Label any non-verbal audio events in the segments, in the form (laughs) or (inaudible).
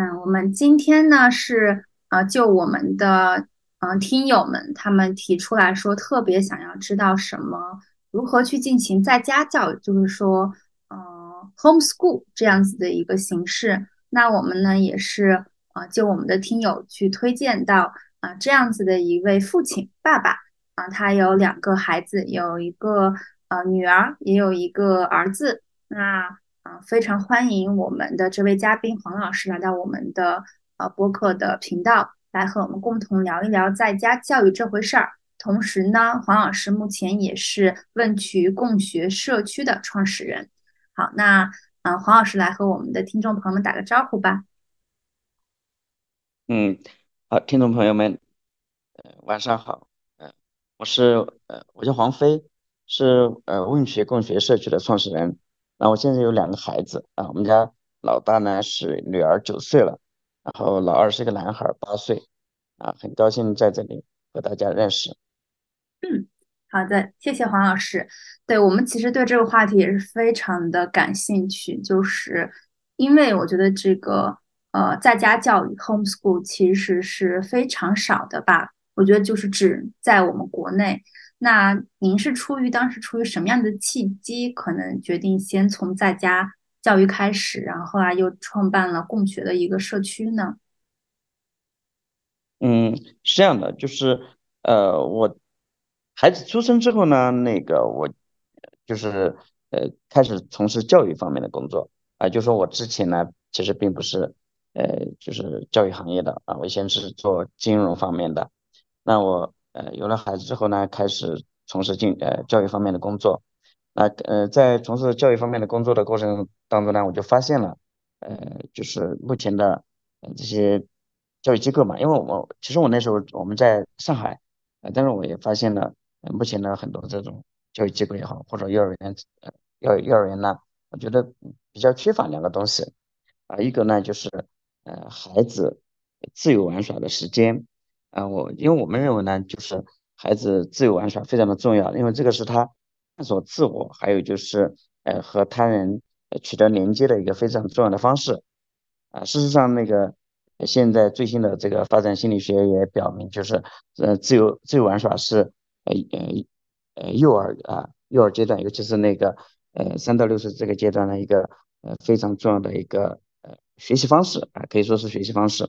嗯，我们今天呢是呃，就我们的嗯听友们他们提出来说，特别想要知道什么，如何去进行在家教育，就是说呃 homeschool 这样子的一个形式。那我们呢也是呃，就我们的听友去推荐到啊这样子的一位父亲爸爸啊，他有两个孩子，有一个呃女儿，也有一个儿子。那啊，非常欢迎我们的这位嘉宾黄老师来到我们的呃播客的频道，来和我们共同聊一聊在家教育这回事儿。同时呢，黄老师目前也是问渠共学社区的创始人。好，那嗯，黄老师来和我们的听众朋友们打个招呼吧。嗯，好，听众朋友们，晚上好，呃，我是呃，我叫黄飞，是呃问渠共学社区的创始人。那我现在有两个孩子啊，我们家老大呢是女儿九岁了，然后老二是个男孩八岁，啊，很高兴在这里和大家认识。嗯，好的，谢谢黄老师。对我们其实对这个话题也是非常的感兴趣，就是因为我觉得这个呃在家教育 homeschool 其实是非常少的吧，我觉得就是指在我们国内。那您是出于当时出于什么样的契机，可能决定先从在家教育开始，然后后来又创办了共学的一个社区呢？嗯，是这样的，就是呃，我孩子出生之后呢，那个我就是呃开始从事教育方面的工作啊，就说我之前呢其实并不是呃就是教育行业的啊，我先是做金融方面的，那我。呃，有了孩子之后呢，开始从事进呃教育方面的工作。那呃，在从事教育方面的工作的过程当中呢，我就发现了，呃，就是目前的这些教育机构嘛，因为我其实我那时候我们在上海，呃，但是我也发现了，呃目前的很多这种教育机构也好，或者幼儿园，呃，幼幼儿园呢，我觉得比较缺乏两个东西，啊，一个呢就是呃孩子自由玩耍的时间。啊，我因为我们认为呢，就是孩子自由玩耍非常的重要，因为这个是他探索自我，还有就是呃和他人取得连接的一个非常重要的方式。啊，事实上，那个现在最新的这个发展心理学也表明，就是呃自由自由玩耍是呃呃呃幼儿啊幼儿阶段，尤其是那个呃三到六岁这个阶段的一个呃非常重要的一个呃学习方式啊，可以说是学习方式。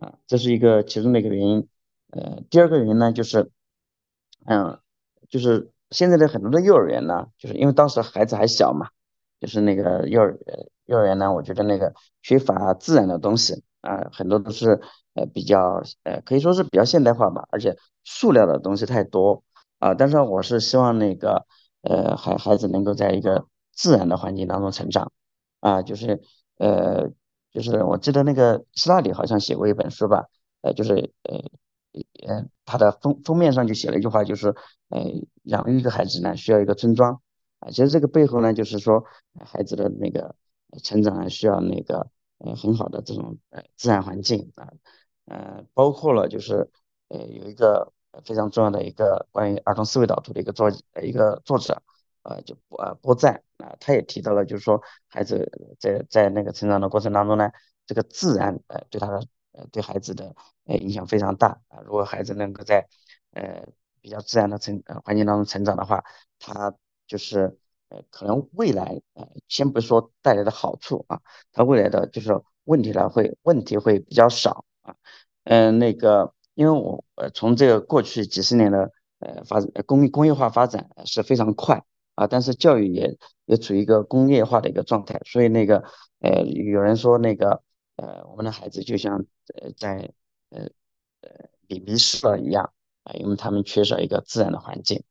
啊，这是一个其中的一个原因，呃，第二个原因呢，就是，嗯，就是现在的很多的幼儿园呢，就是因为当时孩子还小嘛，就是那个幼儿幼儿园呢，我觉得那个缺乏自然的东西啊，很多都是呃比较呃可以说是比较现代化吧，而且塑料的东西太多啊，但是我是希望那个呃孩孩子能够在一个自然的环境当中成长啊，就是呃。就是我记得那个希拉里好像写过一本书吧，呃，就是呃呃，他的封封面上就写了一句话，就是呃，养育一个孩子呢需要一个村庄啊，其实这个背后呢就是说孩子的那个成长呢需要那个呃很好的这种呃自然环境啊，呃，包括了就是呃有一个非常重要的一个关于儿童思维导图的一个作一个作者。呃，就呃波赞啊，他也提到了，就是说孩子在在那个成长的过程当中呢，这个自然呃对他的呃对孩子的呃影响非常大啊。如果孩子能够在呃比较自然的成呃环境当中成长的话，他就是呃可能未来呃先不说带来的好处啊，他未来的就是问题呢会问题会比较少啊。嗯，那个因为我呃从这个过去几十年的呃发展工工业化发展是非常快。啊，但是教育也也处于一个工业化的一个状态，所以那个呃，有人说那个呃，我们的孩子就像呃在呃呃迷迷失了一样啊，因为他们缺少一个自然的环境，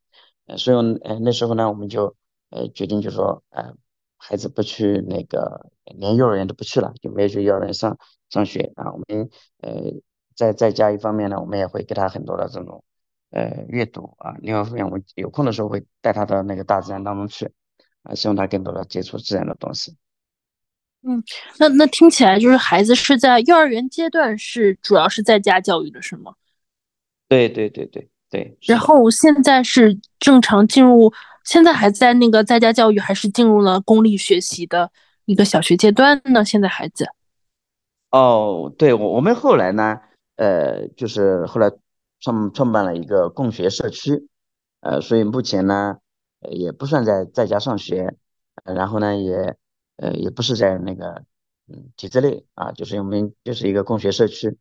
呃，所以呃那时候呢，我们就呃决定就说呃孩子不去那个连幼儿园都不去了，就没有去幼儿园上上学啊。我们呃在在家一方面呢，我们也会给他很多的这种呃阅读啊，另外一方面我有空的时候会带他到那个大自然当中去啊，希望他更多的接触自然的东西。嗯，那那听起来就是孩子是在幼儿园阶段是主要是在家教育的是吗？对对对对对。然后现在是正常进入。现在还在那个在家教育，还是进入了公立学习的一个小学阶段呢？现在孩子，哦，对，我我们后来呢，呃，就是后来创创办了一个共学社区，呃，所以目前呢，也不算在在家上学，然后呢，也呃也不是在那个嗯体制内啊，就是我们就是一个共学社区。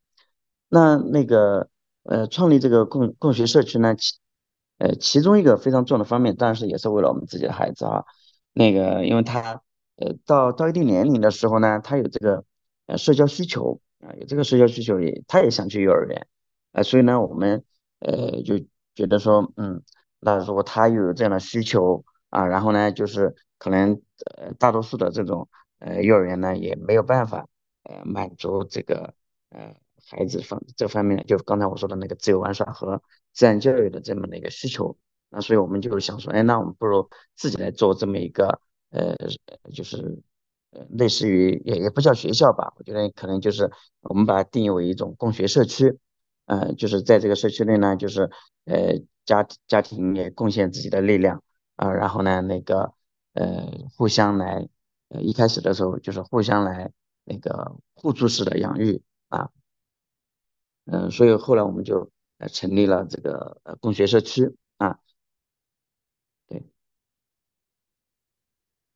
那那个呃，创立这个共共学社区呢？其呃，其中一个非常重要的方面，当然是也是为了我们自己的孩子啊。那个，因为他呃到到一定年龄的时候呢，他有这个呃社交需求啊，有这个社交需求也，他也想去幼儿园啊，所以呢，我们呃就觉得说，嗯，那如果他又有这样的需求啊，然后呢，就是可能呃大多数的这种呃幼儿园呢也没有办法呃满足这个呃。孩子方这方面，就刚才我说的那个自由玩耍和自然教育的这么的一个需求，那所以我们就想说，哎，那我们不如自己来做这么一个，呃，就是呃，类似于也也不叫学校吧，我觉得可能就是我们把它定义为一种共学社区，呃，就是在这个社区内呢，就是呃家家庭也贡献自己的力量啊，然后呢，那个呃互相来，呃一开始的时候就是互相来那个互助式的养育啊。嗯，所以后来我们就呃成立了这个呃共学社区啊，对，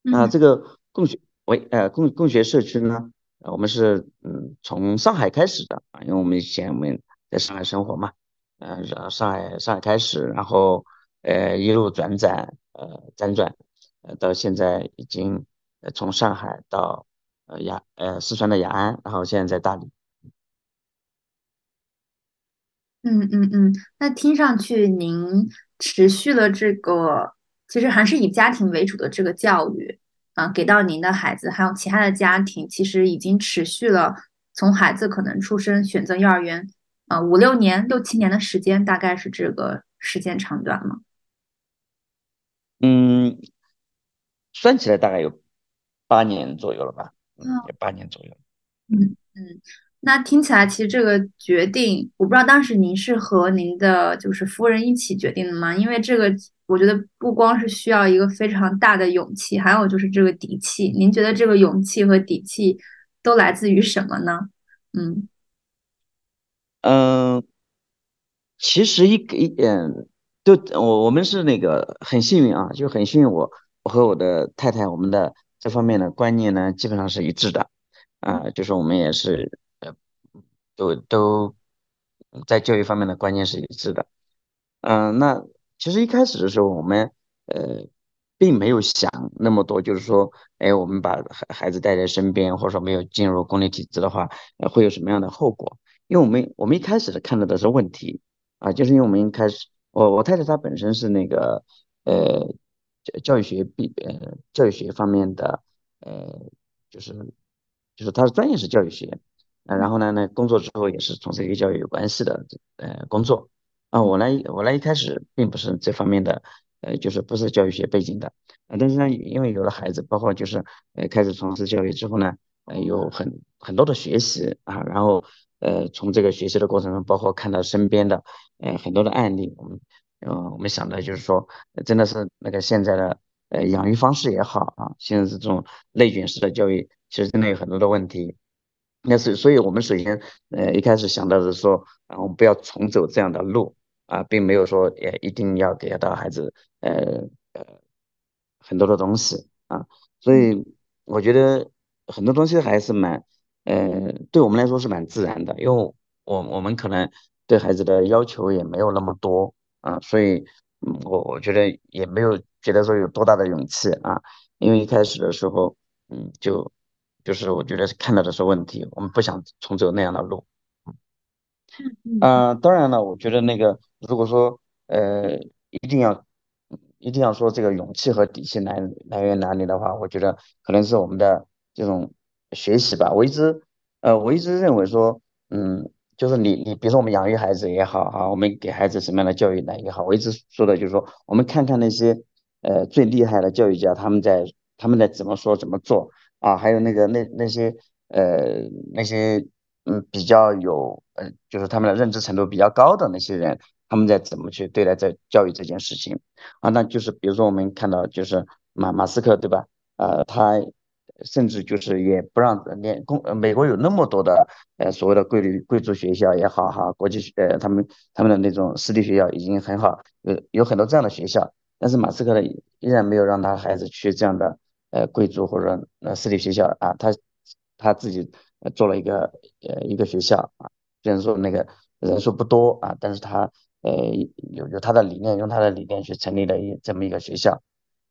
那这个共学为呃共共学社区呢，我们是嗯从上海开始的啊，因为我们以前我们在上海生活嘛，嗯，上海上海开始，然后呃一路转转呃辗转，呃到现在已经呃从上海到呃雅呃四川的雅安，然后现在在大理。嗯嗯嗯，那听上去您持续了这个，其实还是以家庭为主的这个教育，啊，给到您的孩子，还有其他的家庭，其实已经持续了从孩子可能出生选择幼儿园，啊，五六年、六七年的时间，大概是这个时间长短吗？嗯，算起来大概有八年左右了吧，嗯，有八年左右。嗯嗯。那听起来，其实这个决定，我不知道当时您是和您的就是夫人一起决定的吗？因为这个，我觉得不光是需要一个非常大的勇气，还有就是这个底气。您觉得这个勇气和底气都来自于什么呢？嗯嗯，其实一一点，就我我们是那个很幸运啊，就很幸运，我我和我的太太，我们的这方面的观念呢，基本上是一致的啊，就是我们也是呃。都都在教育方面的观念是一致的，嗯，那其实一开始的时候，我们呃并没有想那么多，就是说，哎，我们把孩孩子带在身边，或者说没有进入公立体制的话，会有什么样的后果？因为我们我们一开始看到的是问题啊，就是因为我们一开始，我我太太她本身是那个呃教教育学毕呃教育学方面的呃就是就是她的专业是教育学。啊，然后呢，那工作之后也是从事与教育有关系的呃工作啊。我呢，我呢一开始并不是这方面的，呃，就是不是教育学背景的啊。但是呢，因为有了孩子，包括就是呃开始从事教育之后呢，呃，有很很多的学习啊。然后呃，从这个学习的过程中，包括看到身边的呃很多的案例，我们嗯，我们想的就是说，真的是那个现在的呃养育方式也好啊，现在这种内卷式的教育，其实真的有很多的问题。那是，所以我们首先，呃，一开始想到的是说，啊，我们不要重走这样的路啊，并没有说，也一定要给到孩子，呃呃，很多的东西啊。所以我觉得很多东西还是蛮，呃，对我们来说是蛮自然的，因为我我们可能对孩子的要求也没有那么多啊，所以，我我觉得也没有觉得说有多大的勇气啊，因为一开始的时候，嗯，就。就是我觉得是看到的是问题，我们不想重走那样的路。嗯，当然了，我觉得那个如果说呃一定要一定要说这个勇气和底气来来源哪里的话，我觉得可能是我们的这种学习吧。我一直呃，我一直认为说，嗯，就是你你比如说我们养育孩子也好哈，我们给孩子什么样的教育呢也好，我一直说的就是说，我们看看那些呃最厉害的教育家他们在他们在怎么说怎么做啊，还有那个那那些呃那些嗯比较有呃就是他们的认知程度比较高的那些人。他们在怎么去对待这教育这件事情啊？那就是比如说我们看到就是马马斯克对吧？呃，他甚至就是也不让连公美国有那么多的呃所谓的贵族贵族学校也好哈，国际学呃他们他们的那种私立学校已经很好，有有很多这样的学校，但是马斯克呢依然没有让他孩子去这样的呃贵族或者呃私立学校啊，他他自己做了一个呃一个学校啊，虽然说那个人数不多啊，但是他。呃，有有他的理念，用他的理念去成立了一这么一个学校，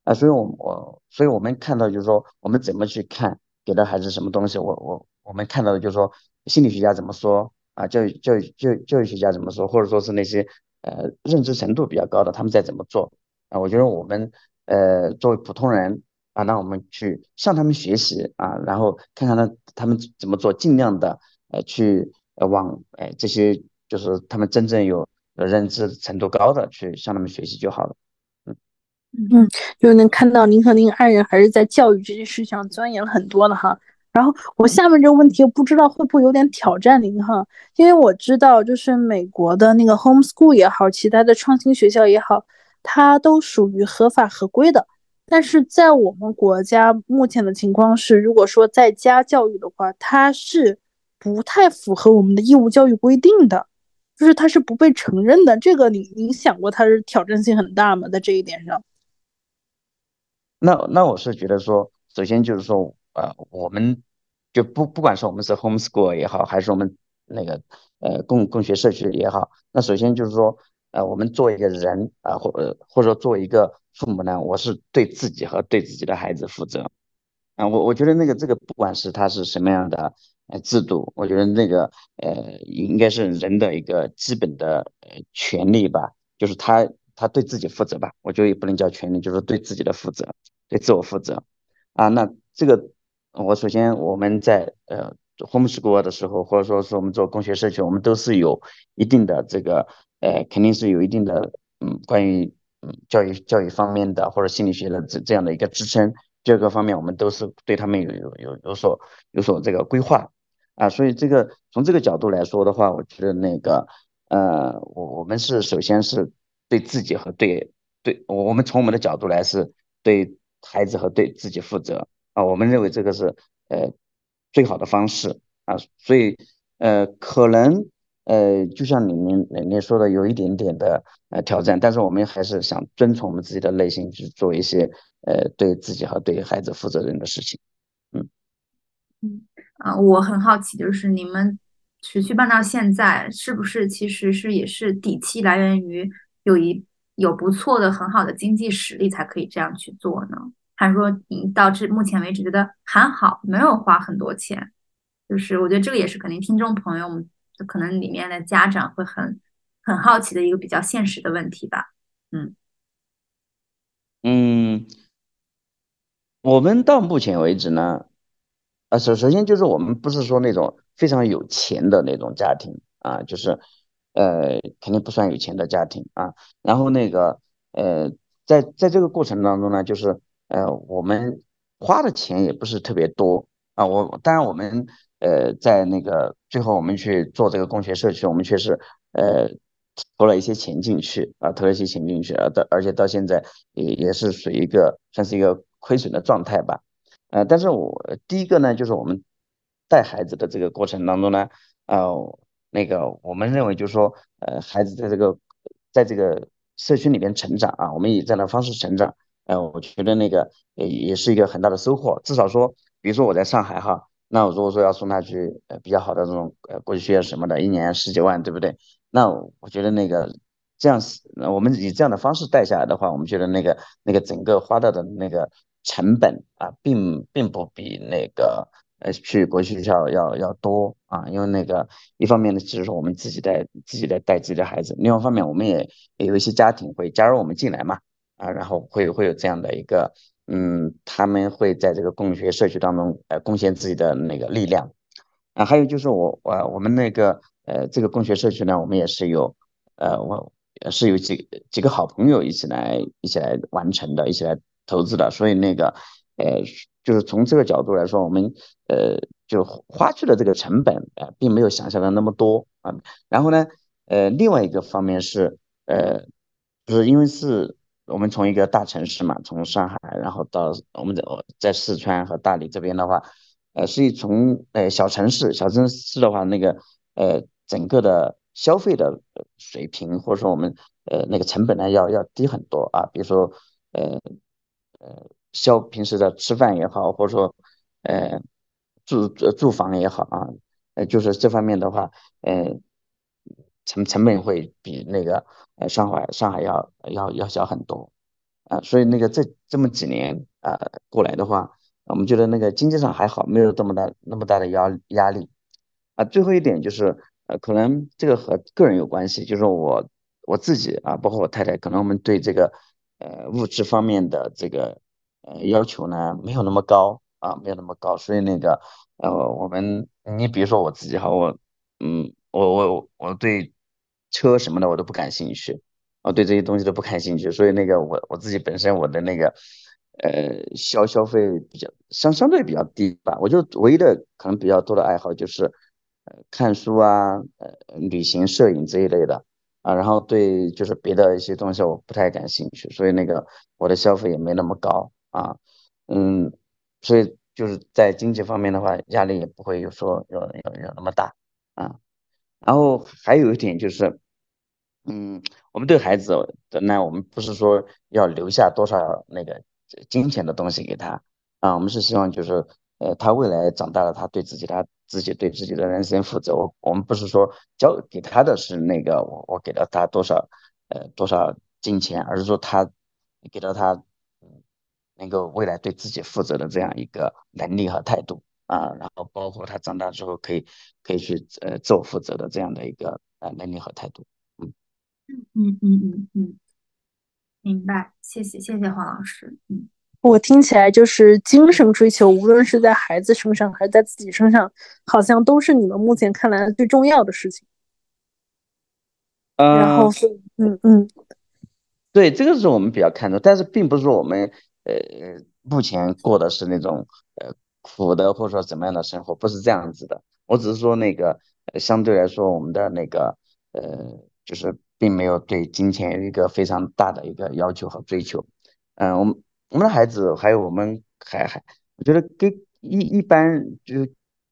啊，所以，我我，所以我们看到就是说，我们怎么去看给到孩子什么东西，我我我们看到的就是说，心理学家怎么说啊，教育教育教教育学家怎么说，或者说是那些呃认知程度比较高的他们在怎么做啊，我觉得我们呃作为普通人啊，那我们去向他们学习啊，然后看看他他们怎么做，尽量的呃去往哎这些就是他们真正有。认知程度高的去向他们学习就好了。嗯嗯，就能看到您和您爱人还是在教育这件事上钻研了很多的哈。然后我下面这个问题不知道会不会有点挑战您哈，因为我知道就是美国的那个 homeschool 也好，其他的创新学校也好，它都属于合法合规的。但是在我们国家目前的情况是，如果说在家教育的话，它是不太符合我们的义务教育规定的。就是他是不被承认的，这个你你想过他是挑战性很大吗？在这一点上，那那我是觉得说，首先就是说，呃，我们就不不管是我们是 homeschool 也好，还是我们那个呃共共学社区也好，那首先就是说，呃，我们作为一个人啊，或或者说作为一个父母呢，我是对自己和对自己的孩子负责啊，我我觉得那个这个不管是他是什么样的。呃，制度，我觉得那个呃，应该是人的一个基本的呃权利吧，就是他他对自己负责吧，我觉得也不能叫权利，就是对自己的负责，对自我负责啊。那这个我首先我们在呃 homeschool 的时候，或者说是我们做工学社区，我们都是有一定的这个呃，肯定是有一定的嗯，关于嗯教育教育方面的或者心理学的这这样的一个支撑，这个方面我们都是对他们有有有有所有所这个规划。啊，所以这个从这个角度来说的话，我觉得那个，呃，我我们是首先是对自己和对对我，我们从我们的角度来是对孩子和对自己负责啊，我们认为这个是呃最好的方式啊，所以呃可能呃就像你们你们说的有一点点的呃挑战，但是我们还是想遵从我们自己的内心去做一些呃对自己和对孩子负责任的事情，嗯嗯。啊，我很好奇，就是你们持续办到现在，是不是其实是也是底气来源于有一有不错的很好的经济实力才可以这样去做呢？还是说你到至目前为止觉得还好，没有花很多钱？就是我觉得这个也是肯定听众朋友们可能里面的家长会很很好奇的一个比较现实的问题吧。嗯嗯，我们到目前为止呢。啊，首首先就是我们不是说那种非常有钱的那种家庭啊，就是，呃，肯定不算有钱的家庭啊。然后那个，呃，在在这个过程当中呢，就是，呃，我们花的钱也不是特别多啊。我当然我们，呃，在那个最后我们去做这个工学社区，我们确实，呃，投了一些钱进去啊，投了一些钱进去啊，到而且到现在也也是属于一个算是一个亏损的状态吧。呃，但是我第一个呢，就是我们带孩子的这个过程当中呢，呃，那个我们认为就是说，呃，孩子在这个在这个社区里面成长啊，我们以这样的方式成长，呃，我觉得那个也也是一个很大的收获。至少说，比如说我在上海哈，那我如果说要送他去呃比较好的这种呃国际学校什么的，一年十几万，对不对？那我觉得那个这样是，我们以这样的方式带下来的话，我们觉得那个那个整个花到的那个。成本啊，并并不比那个呃去国际学校要要多啊，因为那个一方面呢，就是说我们自己在自己在带自己的孩子，另外一方面我们也也有一些家庭会加入我们进来嘛，啊，然后会会有这样的一个，嗯，他们会在这个共学社区当中，呃，贡献自己的那个力量，啊，还有就是我我我们那个，呃，这个共学社区呢，我们也是有，呃，我是有几几个好朋友一起来一起来完成的，一起来投资的，所以那个，呃，就是从这个角度来说，我们，呃，就花去的这个成本，呃，并没有想象的那么多啊，然后呢，呃，另外一个方面是，呃，就是因为是。我们从一个大城市嘛，从上海，然后到我们在在四川和大理这边的话，呃，所以从呃小城市，小城市的话，那个呃整个的消费的水平或者说我们呃那个成本呢要要低很多啊，比如说呃呃消平时的吃饭也好，或者说呃住住房也好啊，呃就是这方面的话，呃成成本会比那个。呃，上海上海要要要小很多，啊，所以那个这这么几年啊过来的话，我们觉得那个经济上还好，没有这么大那么大的压压力，啊，最后一点就是，呃，可能这个和个人有关系，就是我我自己啊，包括我太太，可能我们对这个呃物质方面的这个呃要求呢没有那么高啊，没有那么高，所以那个呃我们你比如说我自己哈，我嗯我我我对。车什么的我都不感兴趣，我对这些东西都不感兴趣，所以那个我我自己本身我的那个呃消消费比较相相对比较低吧，我就唯一的可能比较多的爱好就是呃看书啊，呃旅行、摄影这一类的。啊，然后对就是别的一些东西我不太感兴趣，所以那个我的消费也没那么高啊，嗯，所以就是在经济方面的话压力也不会有说有有有那么大啊。然后还有一点就是，嗯，我们对孩子的呢，我们不是说要留下多少那个金钱的东西给他啊，我们是希望就是，呃，他未来长大了，他对自己他自己对自己的人生负责。我我们不是说交给他的是那个我我给了他多少呃多少金钱，而是说他给了他能够未来对自己负责的这样一个能力和态度。啊，然后包括他长大之后可以可以去呃自我负责的这样的一个呃能力和态度，嗯嗯嗯嗯嗯，明白，谢谢谢谢黄老师，嗯，我听起来就是精神追求，无论是在孩子身上还是在自己身上，好像都是你们目前看来最重要的事情。然后嗯嗯，对，这个是我们比较看重，但是并不是说我们呃目前过的是那种呃。苦的或者说怎么样的生活不是这样子的，我只是说那个相对来说我们的那个呃就是并没有对金钱有一个非常大的一个要求和追求，嗯，我们我们的孩子还有我们还还我觉得跟一一般就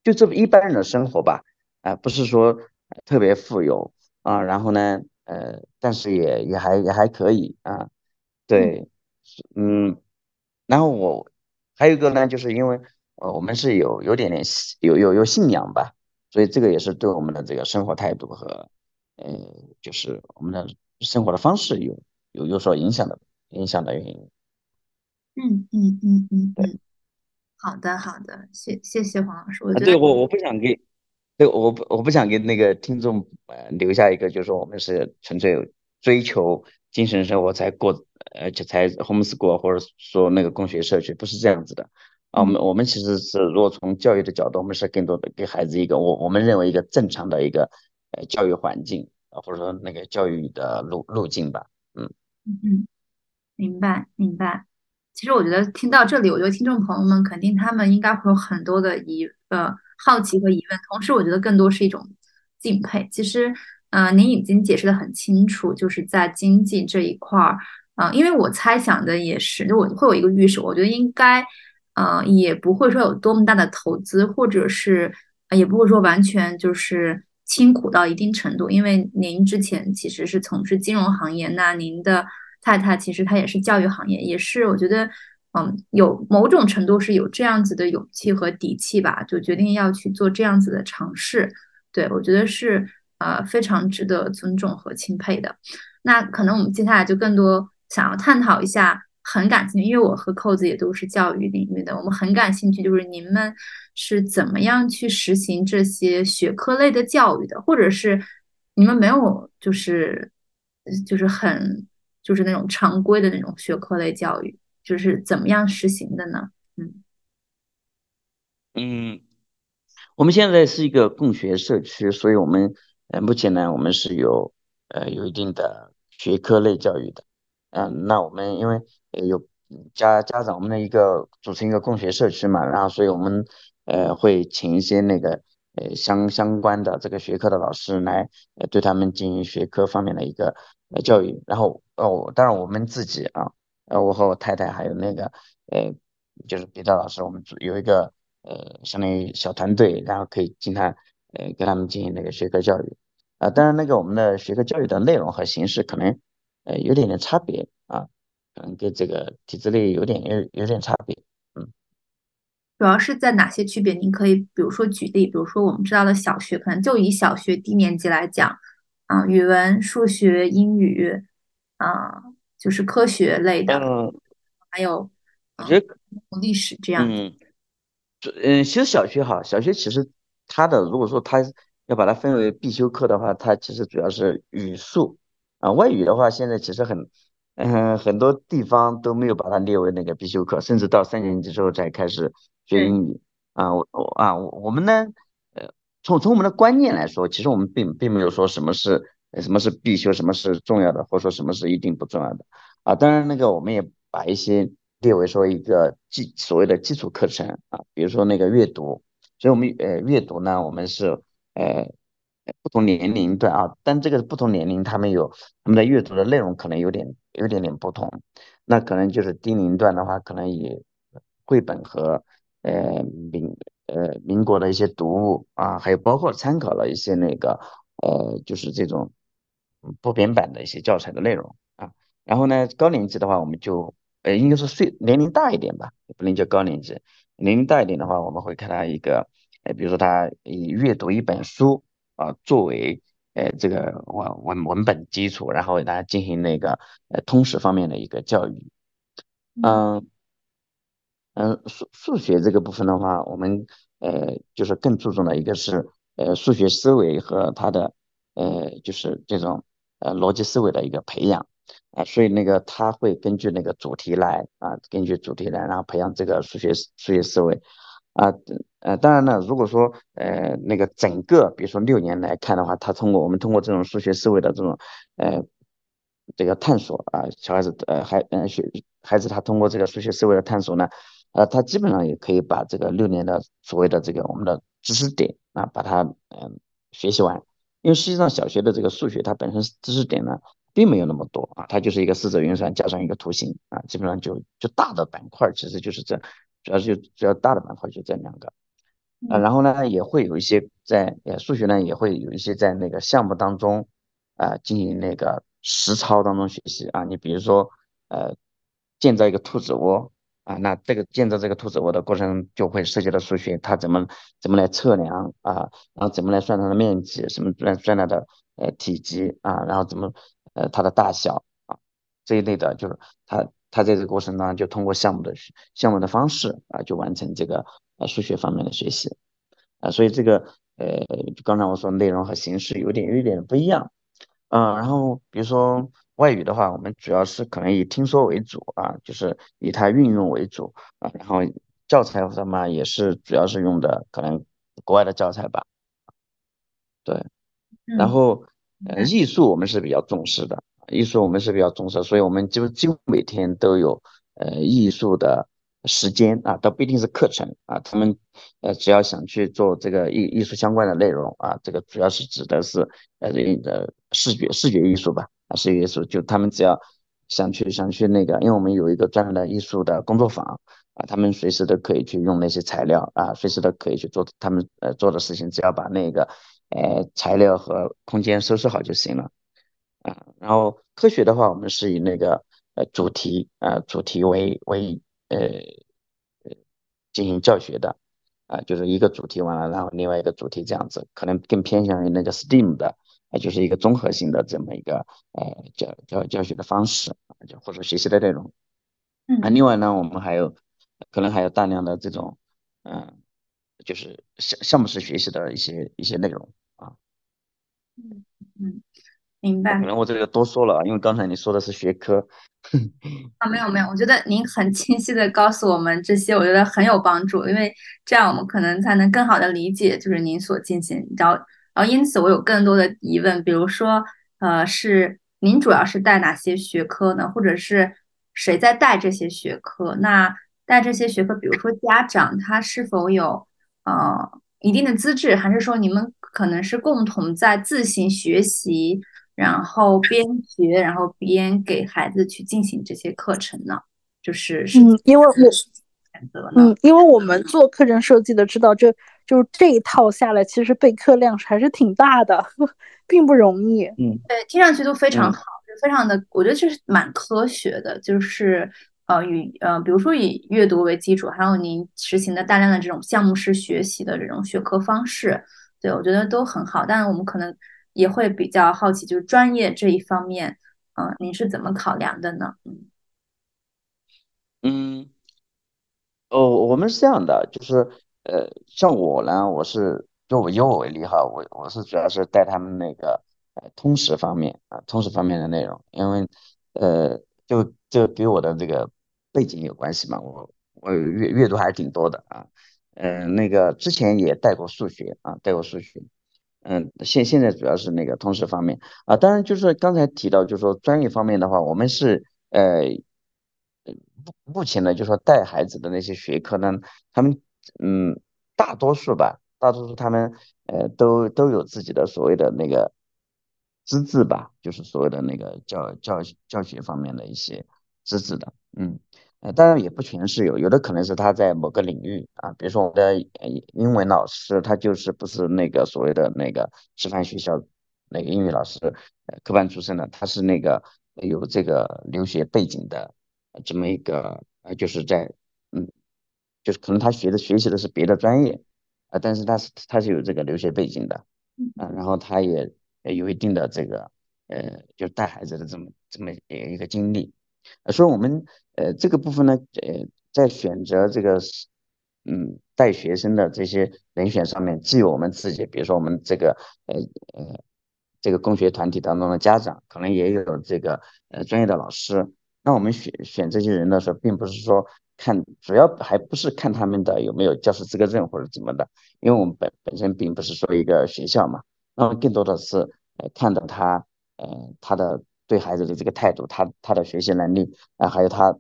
就这么一般人的生活吧，啊不是说特别富有啊，然后呢呃但是也也还也还可以啊，对，嗯，然后我还有一个呢就是因为。呃，我们是有有点点有有有信仰吧，所以这个也是对我们的这个生活态度和，呃，就是我们的生活的方式有有有所影响的影响的原因。嗯嗯嗯嗯，对，好的好的，谢谢谢黄老师。我对我我不想给，对我不我不想给那个听众呃留下一个，就是说我们是纯粹追求精神生活才过，而且才 homeschool 或者说那个共学社区，不是这样子的。啊，我们我们其实是，如果从教育的角度，我们是更多的给孩子一个我我们认为一个正常的一个呃教育环境啊，或者说那个教育的路路径吧。嗯嗯嗯，明白明白。其实我觉得听到这里，我觉得听众朋友们肯定他们应该会有很多的疑呃好奇和疑问，同时我觉得更多是一种敬佩。其实，嗯，您已经解释的很清楚，就是在经济这一块儿，嗯，因为我猜想的也是，就我会有一个预设，我觉得应该。呃，也不会说有多么大的投资，或者是也不会说完全就是清苦到一定程度。因为您之前其实是从事金融行业，那您的太太其实她也是教育行业，也是我觉得，嗯，有某种程度是有这样子的勇气和底气吧，就决定要去做这样子的尝试。对我觉得是呃非常值得尊重和钦佩的。那可能我们接下来就更多想要探讨一下。很感兴趣，因为我和扣子也都是教育领域的，我们很感兴趣，就是你们是怎么样去实行这些学科类的教育的，或者是你们没有，就是就是很就是那种常规的那种学科类教育，就是怎么样实行的呢？嗯嗯，我们现在是一个共学社区，所以我们呃目前呢，我们是有呃有一定的学科类教育的。嗯，那我们因为有家家长，我们的一个组成一个共学社区嘛，然后所以我们呃会请一些那个呃相相关的这个学科的老师来呃对他们进行学科方面的一个呃教育。然后哦，当然我们自己啊，呃我和我太太还有那个呃就是别的老师，我们组有一个呃相当于小团队，然后可以经常呃给他们进行那个学科教育。啊，当然那个我们的学科教育的内容和形式可能。呃，有点点差别啊，可能跟这个体制内有点有有点差别，嗯，主要是在哪些区别？您可以比如说举例，比如说我们知道的小学，可能就以小学低年级来讲，啊，语文、数学、英语，啊，就是科学类的，嗯，还有，我觉得，历史这样子。嗯，嗯，其实小学哈，小学其实它的如果说它要把它分为必修课的话，它其实主要是语数。啊，外语的话，现在其实很，嗯，很多地方都没有把它列为那个必修课，甚至到三年级之后才开始学英语。啊，我我啊，我我们呢，呃，从从我们的观念来说，其实我们并并没有说什么是什么是必修，什么是重要的，或者说什么是一定不重要的。啊，当然那个我们也把一些列为说一个基所谓的基础课程啊，比如说那个阅读。所以我们呃阅读呢，我们是呃。不同年龄段啊，但这个不同年龄，他们有他们的阅读的内容可能有点有点点不同。那可能就是低龄段的话，可能以绘本和呃民呃民国的一些读物啊，还有包括参考了一些那个呃就是这种不编版的一些教材的内容啊。然后呢，高年级的话，我们就呃应该是岁年龄大一点吧，不能叫高年级。年龄大一点的话，我们会看他一个呃，比如说他以阅读一本书。啊，作为呃这个文文文本基础，然后给大家进行那个呃通识方面的一个教育。嗯嗯，数数学这个部分的话，我们呃就是更注重的一个是呃数学思维和他的呃就是这种呃逻辑思维的一个培养啊，所以那个他会根据那个主题来啊，根据主题来，然后培养这个数学数学思维。啊，呃，当然呢，如果说呃那个整个，比如说六年来看的话，他通过我们通过这种数学思维的这种呃这个探索啊，小孩子呃孩呃学孩子他通过这个数学思维的探索呢，呃，他基本上也可以把这个六年的所谓的这个我们的知识点啊，把它嗯学习完。因为实际上小学的这个数学它本身知识点呢并没有那么多啊，它就是一个四则运算加上一个图形啊，基本上就就大的板块其实就是这。主要是就主要大的板块就这两个，啊，然后呢也会有一些在呃数学呢也会有一些在那个项目当中啊进行那个实操当中学习啊，你比如说呃建造一个兔子窝啊，那这个建造这个兔子窝的过程就会涉及到数学，它怎么怎么来测量啊，然后怎么来算它的面积，什么来算它的呃体积啊，然后怎么呃它的大小啊这一类的，就是它。它在这个过程当中就通过项目的项目的方式啊，就完成这个呃数学方面的学习啊，所以这个呃，刚才我说内容和形式有点有一点不一样啊。然后比如说外语的话，我们主要是可能以听说为主啊，就是以它运用为主啊。然后教材什么也是主要是用的可能国外的教材吧，对。然后呃，艺术我们是比较重视的。艺术我们是比较重视，所以我们就几乎每天都有呃艺术的时间啊，倒不一定是课程啊。他们呃只要想去做这个艺艺术相关的内容啊，这个主要是指的是呃人的视觉视觉艺术吧啊，视觉艺术就他们只要想去想去那个，因为我们有一个专门的艺术的工作坊啊，他们随时都可以去用那些材料啊，随时都可以去做他们呃做的事情，只要把那个呃材料和空间收拾好就行了。啊，然后科学的话，我们是以那个呃主题啊主题为为呃呃进行教学的啊，就是一个主题完了，然后另外一个主题这样子，可能更偏向于那个 STEAM 的啊，就是一个综合性的这么一个呃教教教学的方式啊，就或者学习的内容。嗯，啊，另外呢，我们还有可能还有大量的这种嗯，就是项项目式学习的一些一些内容啊。嗯嗯。明白。可能我这个多说了啊，因为刚才你说的是学科。啊，没有没有，我觉得您很清晰的告诉我们这些，我觉得很有帮助，因为这样我们可能才能更好的理解，就是您所进行，然后，然后因此我有更多的疑问，比如说，呃，是您主要是带哪些学科呢？或者是谁在带这些学科？那带这些学科，比如说家长他是否有呃一定的资质，还是说你们可能是共同在自行学习？然后边学，然后边给孩子去进行这些课程呢，就是嗯，因为我选择嗯，因为我们做课程设计的知道，这就是这一套下来，其实备课量还是挺大的，(laughs) 并不容易。嗯，对，听上去都非常好，就非常的，我觉得这是蛮科学的，就是呃，以呃，比如说以阅读为基础，还有您实行的大量的这种项目式学习的这种学科方式，对我觉得都很好，但我们可能。也会比较好奇，就是专业这一方面，嗯，您是怎么考量的呢？嗯，哦，我们是这样的，就是呃，像我呢，我是就我以我为例哈，我我是主要是带他们那个呃通识方面啊，通识方面的内容，因为呃，就就给我的这个背景有关系嘛，我我阅阅读还是挺多的啊，嗯，那个之前也带过数学啊，带过数学。嗯，现现在主要是那个通识方面啊，当然就是刚才提到，就是说专业方面的话，我们是呃，目前呢，就是说带孩子的那些学科呢，他们嗯，大多数吧，大多数他们呃都都有自己的所谓的那个资质吧，就是所谓的那个教教教学方面的一些资质的，嗯。呃，当然也不全是有，有的可能是他在某个领域啊，比如说我的英文老师，他就是不是那个所谓的那个师范学校那个英语老师，呃，科班出身的，他是那个有这个留学背景的这么一个，呃，就是在，嗯，就是可能他学的学习的是别的专业，啊，但是他是他是有这个留学背景的，啊，然后他也有一定的这个，呃，就带孩子的这么这么一个经历。所以，我们呃这个部分呢，呃，在选择这个嗯带学生的这些人选上面，既有我们自己，比如说我们这个呃呃这个工学团体当中的家长，可能也有这个呃专业的老师。那我们选选这些人的时候，并不是说看，主要还不是看他们的有没有教师资格证或者怎么的，因为我们本本身并不是说一个学校嘛，那么更多的是呃看到他呃他的。对孩子的这个态度，他他的学习能力啊，还有他，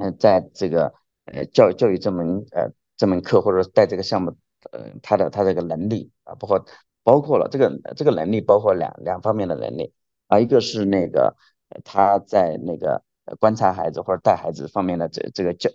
嗯，在这个呃教教育这门呃这门课或者带这个项目，呃，他的他这个能力啊，包括包括了这个这个能力，包括两两方面的能力啊，一个是那个他在那个观察孩子或者带孩子方面的这这个教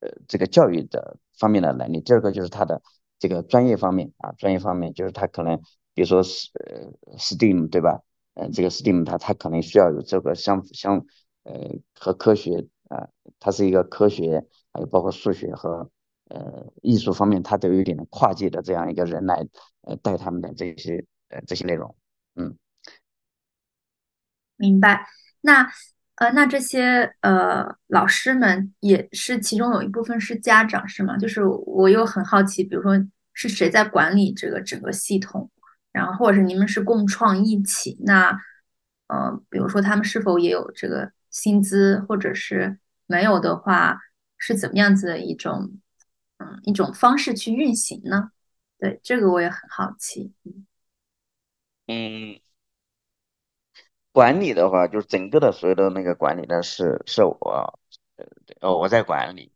呃这个教育的方面的能力，第二个就是他的这个专业方面啊，专业方面就是他可能比如说是呃 STEAM 对吧？嗯，这个 STEAM 它它可能需要有这个相相呃和科学啊，它是一个科学，还有包括数学和呃艺术方面，它都有一点跨界的这样一个人来呃带他们的这些呃这些内容，嗯，明白。那呃那这些呃老师们也是其中有一部分是家长是吗？就是我又很好奇，比如说是谁在管理这个整个系统？然后，或者是你们是共创一起，那，呃，比如说他们是否也有这个薪资，或者是没有的话，是怎么样子的一种，嗯，一种方式去运行呢？对，这个我也很好奇。嗯，管理的话，就是整个的所有的那个管理的，是是我，呃，我在管理，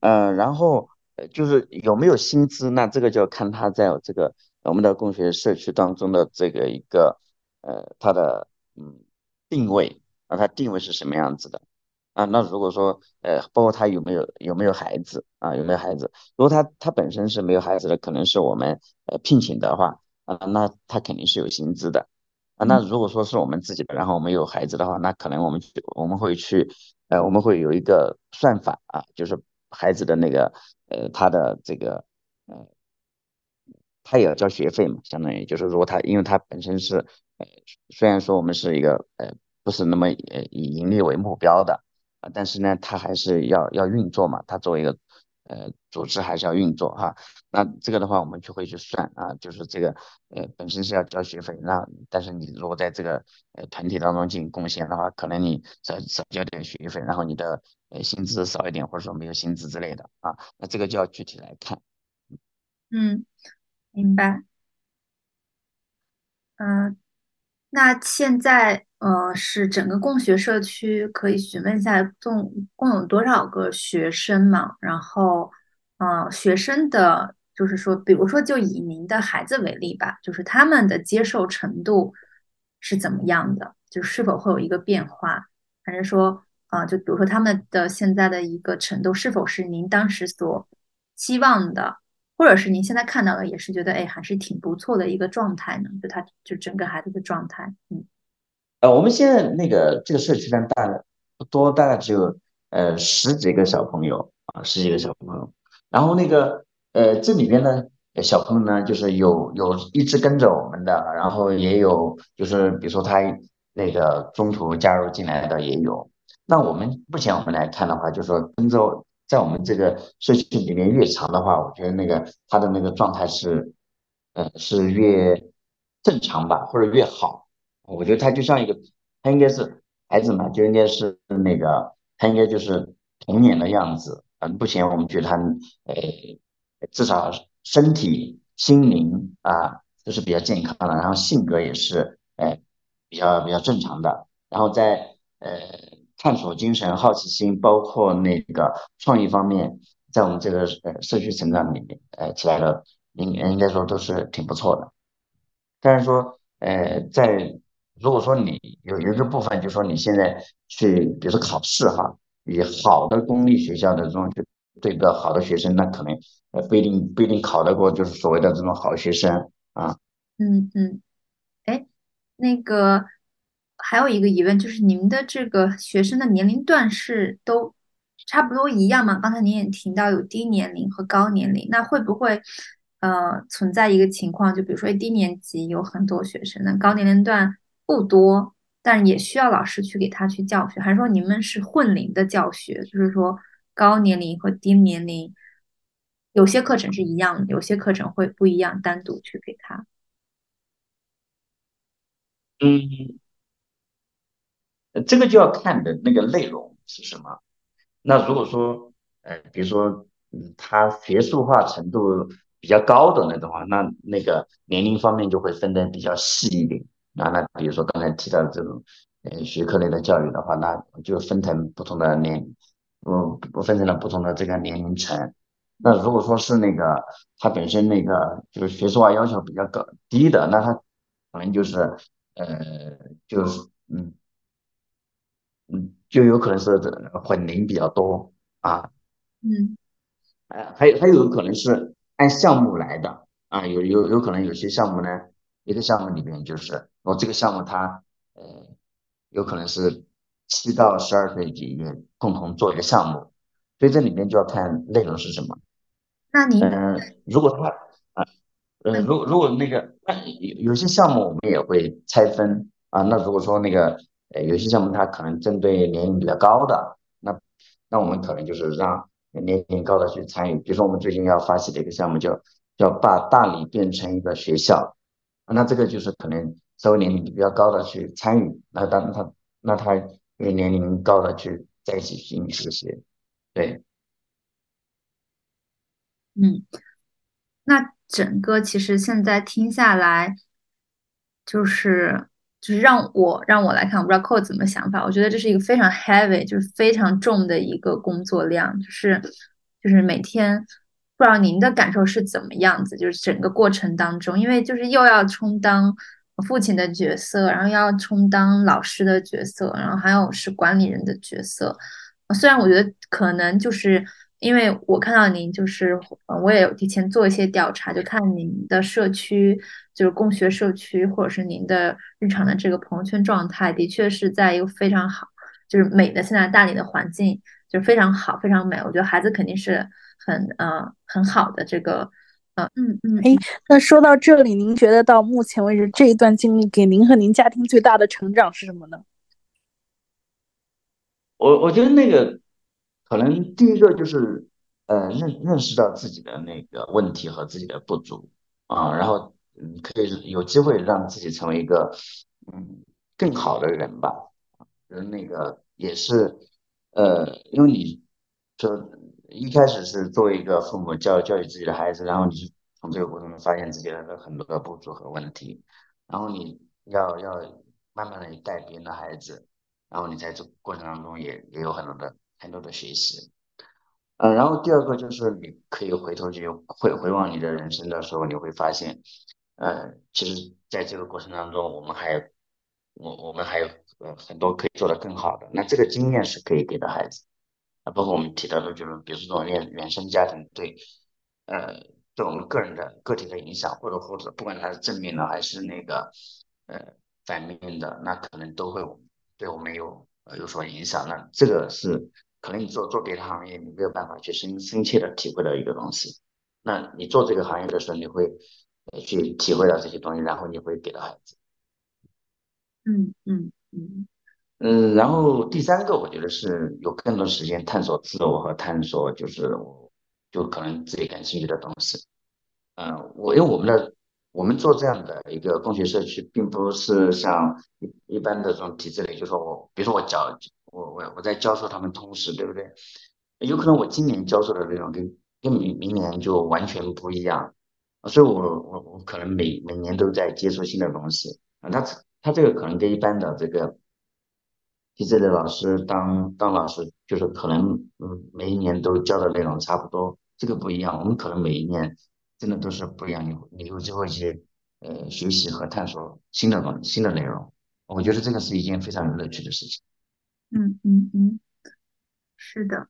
嗯，然后就是有没有薪资，那这个就要看他在这个。我们的工学社区当中的这个一个呃，它的嗯定位啊，它定位是什么样子的啊？那如果说呃，包括他有没有有没有孩子啊？有没有孩子？如果他他本身是没有孩子的，可能是我们呃聘请的话啊，那他肯定是有薪资的啊。那如果说是我们自己的，然后我们有孩子的话，那可能我们我们会去呃，我们会有一个算法啊，就是孩子的那个呃，他的这个呃。他也要交学费嘛，相当于就是如果他，因为他本身是，呃，虽然说我们是一个呃不是那么呃以盈利为目标的啊，但是呢，他还是要要运作嘛，他作为一个呃组织还是要运作哈。那这个的话，我们就会去算啊，就是这个呃本身是要交学费，那但是你如果在这个呃团体当中进行贡献的话，可能你少少交点学费，然后你的呃薪资少一点，或者说没有薪资之类的啊，那这个就要具体来看。嗯，明白。嗯，那现在呃是整个共学社区，可以询问一下，共共有多少个学生嘛？然后，呃，学生的，就是说，比如说就以您的孩子为例吧，就是他们的接受程度是怎么样的？就是否会有一个变化？还是说，啊，就比如说他们的现在的一个程度，是否是您当时所期望的？或者是您现在看到的，也是觉得哎，还是挺不错的一个状态呢？就他就整个孩子的状态，嗯，呃，我们现在那个这个社区呢，大概不多，大概只有呃十几个小朋友啊，十几个小朋友。然后那个呃这里边呢，小朋友呢，就是有有一直跟着我们的，然后也有就是比如说他那个中途加入进来的也有。那我们目前我们来看的话，就是说跟着。在我们这个社区里面越长的话，我觉得那个他的那个状态是，呃，是越正常吧，或者越好。我觉得他就像一个，他应该是孩子嘛，就应该是那个，他应该就是童年的样子。嗯，目前我们觉得他，呃，至少身体、心灵啊都是比较健康的，然后性格也是，呃，比较比较正常的。然后在，呃。探索精神、好奇心，包括那个创意方面，在我们这个呃社区成长里面，呃起来了，应应该说都是挺不错的。但是说，呃，在如果说你有一个部分，就是说你现在去，比如说考试哈，以好的公立学校的这种去对个好的学生，那可能呃不一定不一定考得过，就是所谓的这种好学生啊。嗯嗯，哎，那个。还有一个疑问，就是您的这个学生的年龄段是都差不多一样吗？刚才您也提到有低年龄和高年龄，那会不会呃存在一个情况，就比如说低年级有很多学生，那高年龄段不多，但也需要老师去给他去教学，还是说你们是混龄的教学，就是说高年龄和低年龄有些课程是一样的，有些课程会不一样，单独去给他？嗯。这个就要看的那个内容是什么。那如果说，呃，比如说，嗯，他学术化程度比较高的那种话，那那个年龄方面就会分得比较细一点。那那比如说刚才提到的这种，呃，学科类的教育的话，那就分成不同的年，嗯，分成了不同的这个年龄层。那如果说是那个他本身那个就是学术化要求比较高低的，那他可能就是，呃，就是嗯。嗯，就有可能是混龄比较多啊，嗯，呃，还有还有可能是按项目来的啊，有有有可能有些项目呢，一个项目里面就是我这个项目它呃有可能是七到十二岁里面共同做一个项目，所以这里面就要看内容是什么。那你嗯，如果他啊，呃，如如果那个有有些项目我们也会拆分啊，那如果说那个。呃，有些项目它可能针对年龄比较高的，那那我们可能就是让年龄高的去参与。比如说我们最近要发起的一个项目，叫叫把大理变成一个学校，那这个就是可能稍微年龄比较高的去参与，那当他那他因为年龄高的去在一起进行实习，对，嗯，那整个其实现在听下来就是。就是让我让我来看，我不知道扣怎么想法。我觉得这是一个非常 heavy，就是非常重的一个工作量，就是就是每天不知道您的感受是怎么样子。就是整个过程当中，因为就是又要充当父亲的角色，然后要充当老师的角色，然后还有是管理人的角色。虽然我觉得可能就是。因为我看到您，就是我也有提前做一些调查，就看您的社区，就是共学社区，或者是您的日常的这个朋友圈状态，的确是在一个非常好，就是美的现在大理的环境，就是非常好，非常美。我觉得孩子肯定是很呃很好的这个，嗯嗯嗯。哎，那说到这里，您觉得到目前为止这一段经历给您和您家庭最大的成长是什么呢？我我觉得那个。可能第一个就是呃认认识到自己的那个问题和自己的不足啊，然后嗯可以有机会让自己成为一个嗯更好的人吧。人那个也是呃，因为你说一开始是作为一个父母教教育自己的孩子，然后你从这个过程中发现自己的很多的不足和问题，然后你要要慢慢的带别人的孩子，然后你在这过程当中也也有很多的很多的学习。呃，然后第二个就是你可以回头去回回望你的人生的时候，你会发现，呃，其实在这个过程当中，我们还我我们还有呃很多可以做得更好的。那这个经验是可以给到孩子，啊，包括我们提到的，就是比如说这种原原生家庭对，呃，对我们个人的个体的影响，或者或者不管它是正面的还是那个呃反面的，那可能都会对我们有呃有所影响。那这个是。可能你做做别的行业，你没有办法去深深切的体会到一个东西。那你做这个行业的时候，你会去体会到这些东西，然后你会给到孩子。嗯嗯嗯嗯，然后第三个，我觉得是有更多时间探索自我和探索，就是就可能自己感兴趣的东西。嗯，我因为我们的我们做这样的一个工学社区，并不是像一一般的这种体制里，就说我比如说我教。我我我在教授他们通识，对不对？有可能我今年教授的内容跟跟明明年就完全不一样，所以我我我可能每每年都在接触新的东西啊。他他这个可能跟一般的这个体制的老师当当老师，就是可能嗯每一年都教的内容差不多，这个不一样。我们可能每一年真的都是不一样，你你有机会去呃学习和探索新的东新的内容，我觉得这个是一件非常有乐趣的事情。嗯嗯嗯，是的。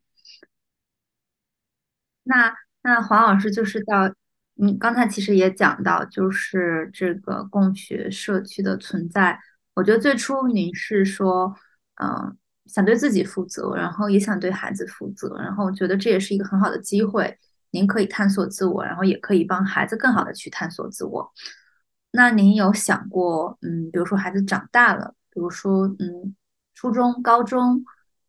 那那黄老师就是到，你刚才其实也讲到，就是这个共学社区的存在。我觉得最初您是说，嗯，想对自己负责，然后也想对孩子负责，然后我觉得这也是一个很好的机会，您可以探索自我，然后也可以帮孩子更好的去探索自我。那您有想过，嗯，比如说孩子长大了，比如说，嗯。初中、高中，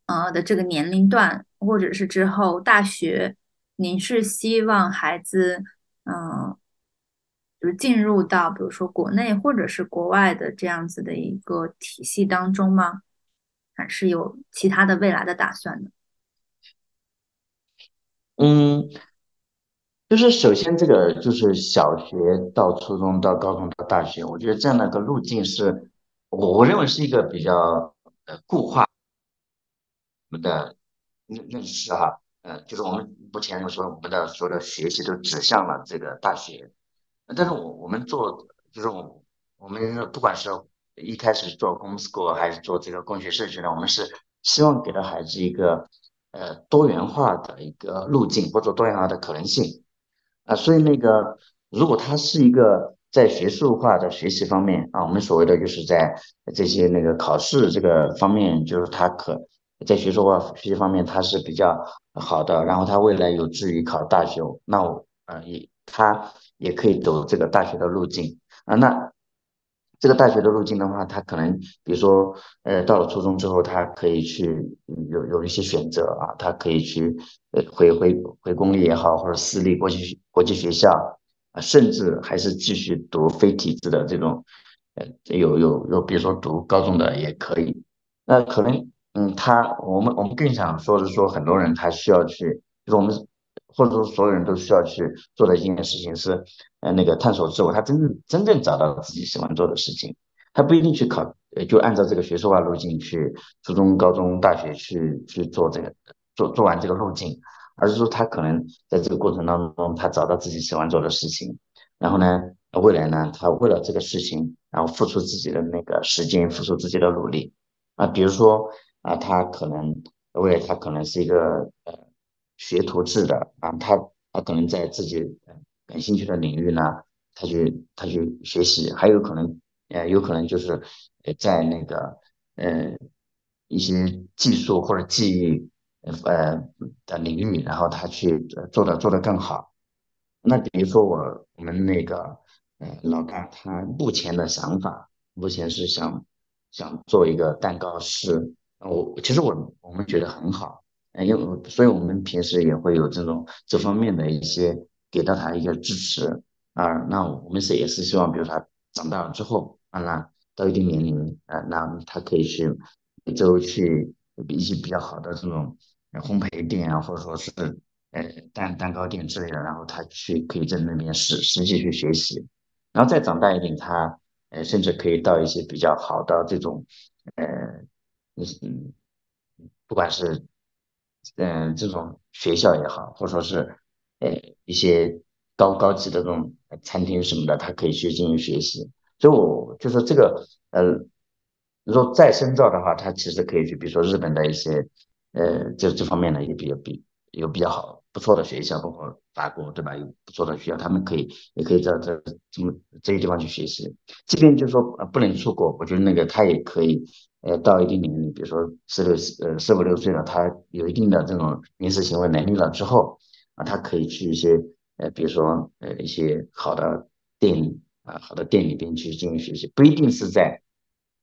呃的这个年龄段，或者是之后大学，您是希望孩子，嗯，就是进入到比如说国内或者是国外的这样子的一个体系当中吗？还是有其他的未来的打算呢？嗯，就是首先这个就是小学到初中到高中到大学，我觉得这样的一个路径是，我我认为是一个比较。呃，固化我们的认认识哈，呃，就是我们目前就说我们的所有的学习都指向了这个大学，但是我我们做就是我我们不管是一开始做公 school 还是做这个共学社区呢，我们是希望给到孩子一个呃多元化的一个路径或者多元化的可能性啊，所以那个如果他是一个。在学术化的学习方面啊，我们所谓的就是在这些那个考试这个方面，就是他可在学术化学习方面他是比较好的，然后他未来有志于考大学，那我呃也他也可以走这个大学的路径啊。那这个大学的路径的话，他可能比如说呃到了初中之后，他可以去有有一些选择啊，他可以去呃回回回公立也好，或者私立国际国际学校。啊，甚至还是继续读非体制的这种，呃，有有有，比如说读高中的也可以。那可能，嗯，他我们我们更想说的是说，很多人他需要去，就是我们或者说所有人都需要去做的一件事情是，呃，那个探索自我，他真正真正找到了自己喜欢做的事情，他不一定去考，就按照这个学术化路径去初中、高中、大学去去做这个，做做完这个路径。而是说，他可能在这个过程当中，他找到自己喜欢做的事情，然后呢，未来呢，他为了这个事情，然后付出自己的那个时间，付出自己的努力啊。比如说啊，他可能未来他可能是一个呃学徒制的啊，他他可能在自己感兴趣的领域呢，他去他去学习，还有可能呃有可能就是呃在那个呃一些技术或者技艺。呃的领域，然后他去做的做的更好。那比如说我我们那个呃老大，他目前的想法，目前是想想做一个蛋糕师。我其实我我们觉得很好，因为所以我们平时也会有这种这方面的一些给到他一个支持啊。那我们是也是希望，比如他长大了之后啊，那到一定年龄啊，那他可以去每周去一些比较好的这种烘焙店啊，或者说是呃蛋蛋糕店之类的，然后他去可以在那边实实际去学习，然后再长大一点，他呃甚至可以到一些比较好的这种呃嗯，不管是嗯，这种学校也好，或者说是，呃，一些高高级的这种餐厅什么的，他可以去进行学习。所以我就说这个，呃，如果再深造的话，他其实可以去，比如说日本的一些，呃，这这方面的也比较比有比较好不错的学校，包括法国对吧？有不错的学校，他们可以也可以在这这么这些地方去学习。即便就是说不能出国，我觉得那个他也可以。呃，到一定年龄，比如说四六呃四五六岁了，他有一定的这种民事行为能力了之后，啊，他可以去一些呃，比如说呃一些好的店啊，好的店里边去进行学习，不一定是在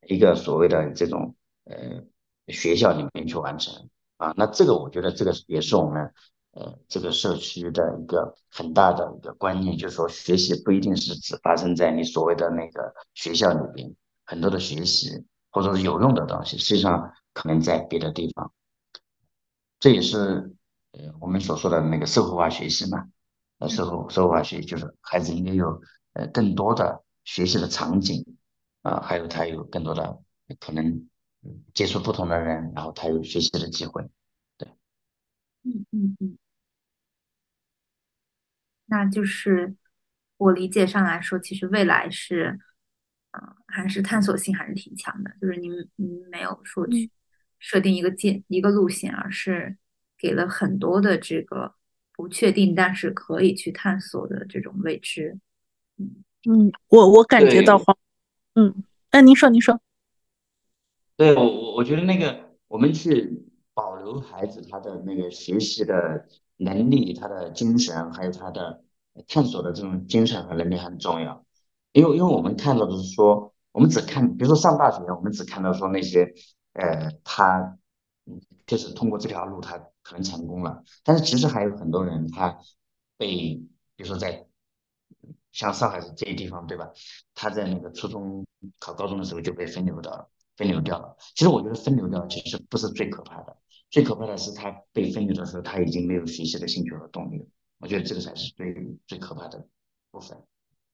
一个所谓的这种呃学校里面去完成啊。那这个我觉得这个也是我们呃这个社区的一个很大的一个观念，就是说学习不一定是只发生在你所谓的那个学校里边，很多的学习。或者是有用的东西，实际上可能在别的地方。这也是呃我们所说的那个社会化学习嘛。呃，社会社会化学习就是孩子应该有呃更多的学习的场景啊，还有他有更多的可能接触不同的人，然后他有学习的机会。对，嗯嗯嗯，那就是我理解上来说，其实未来是。啊，还是探索性还是挺强的，就是您您没有说去设定一个界一个路线，而是给了很多的这个不确定，但是可以去探索的这种未知。嗯嗯，我我感觉到黄，嗯，那，您说您说，对我我我觉得那个我们去保留孩子他的那个学习的能力，他的精神，还有他的探索的这种精神和能力很重要。因为因为我们看到的是说，我们只看，比如说上大学，我们只看到说那些，呃，他，就是通过这条路他可能成功了，但是其实还有很多人他被，比如说在像上海这些地方，对吧？他在那个初中考高中的时候就被分流到，分流掉了。其实我觉得分流掉其实不是最可怕的，最可怕的是他被分流的时候他已经没有学习的兴趣和动力了。我觉得这个才是最最可怕的部分。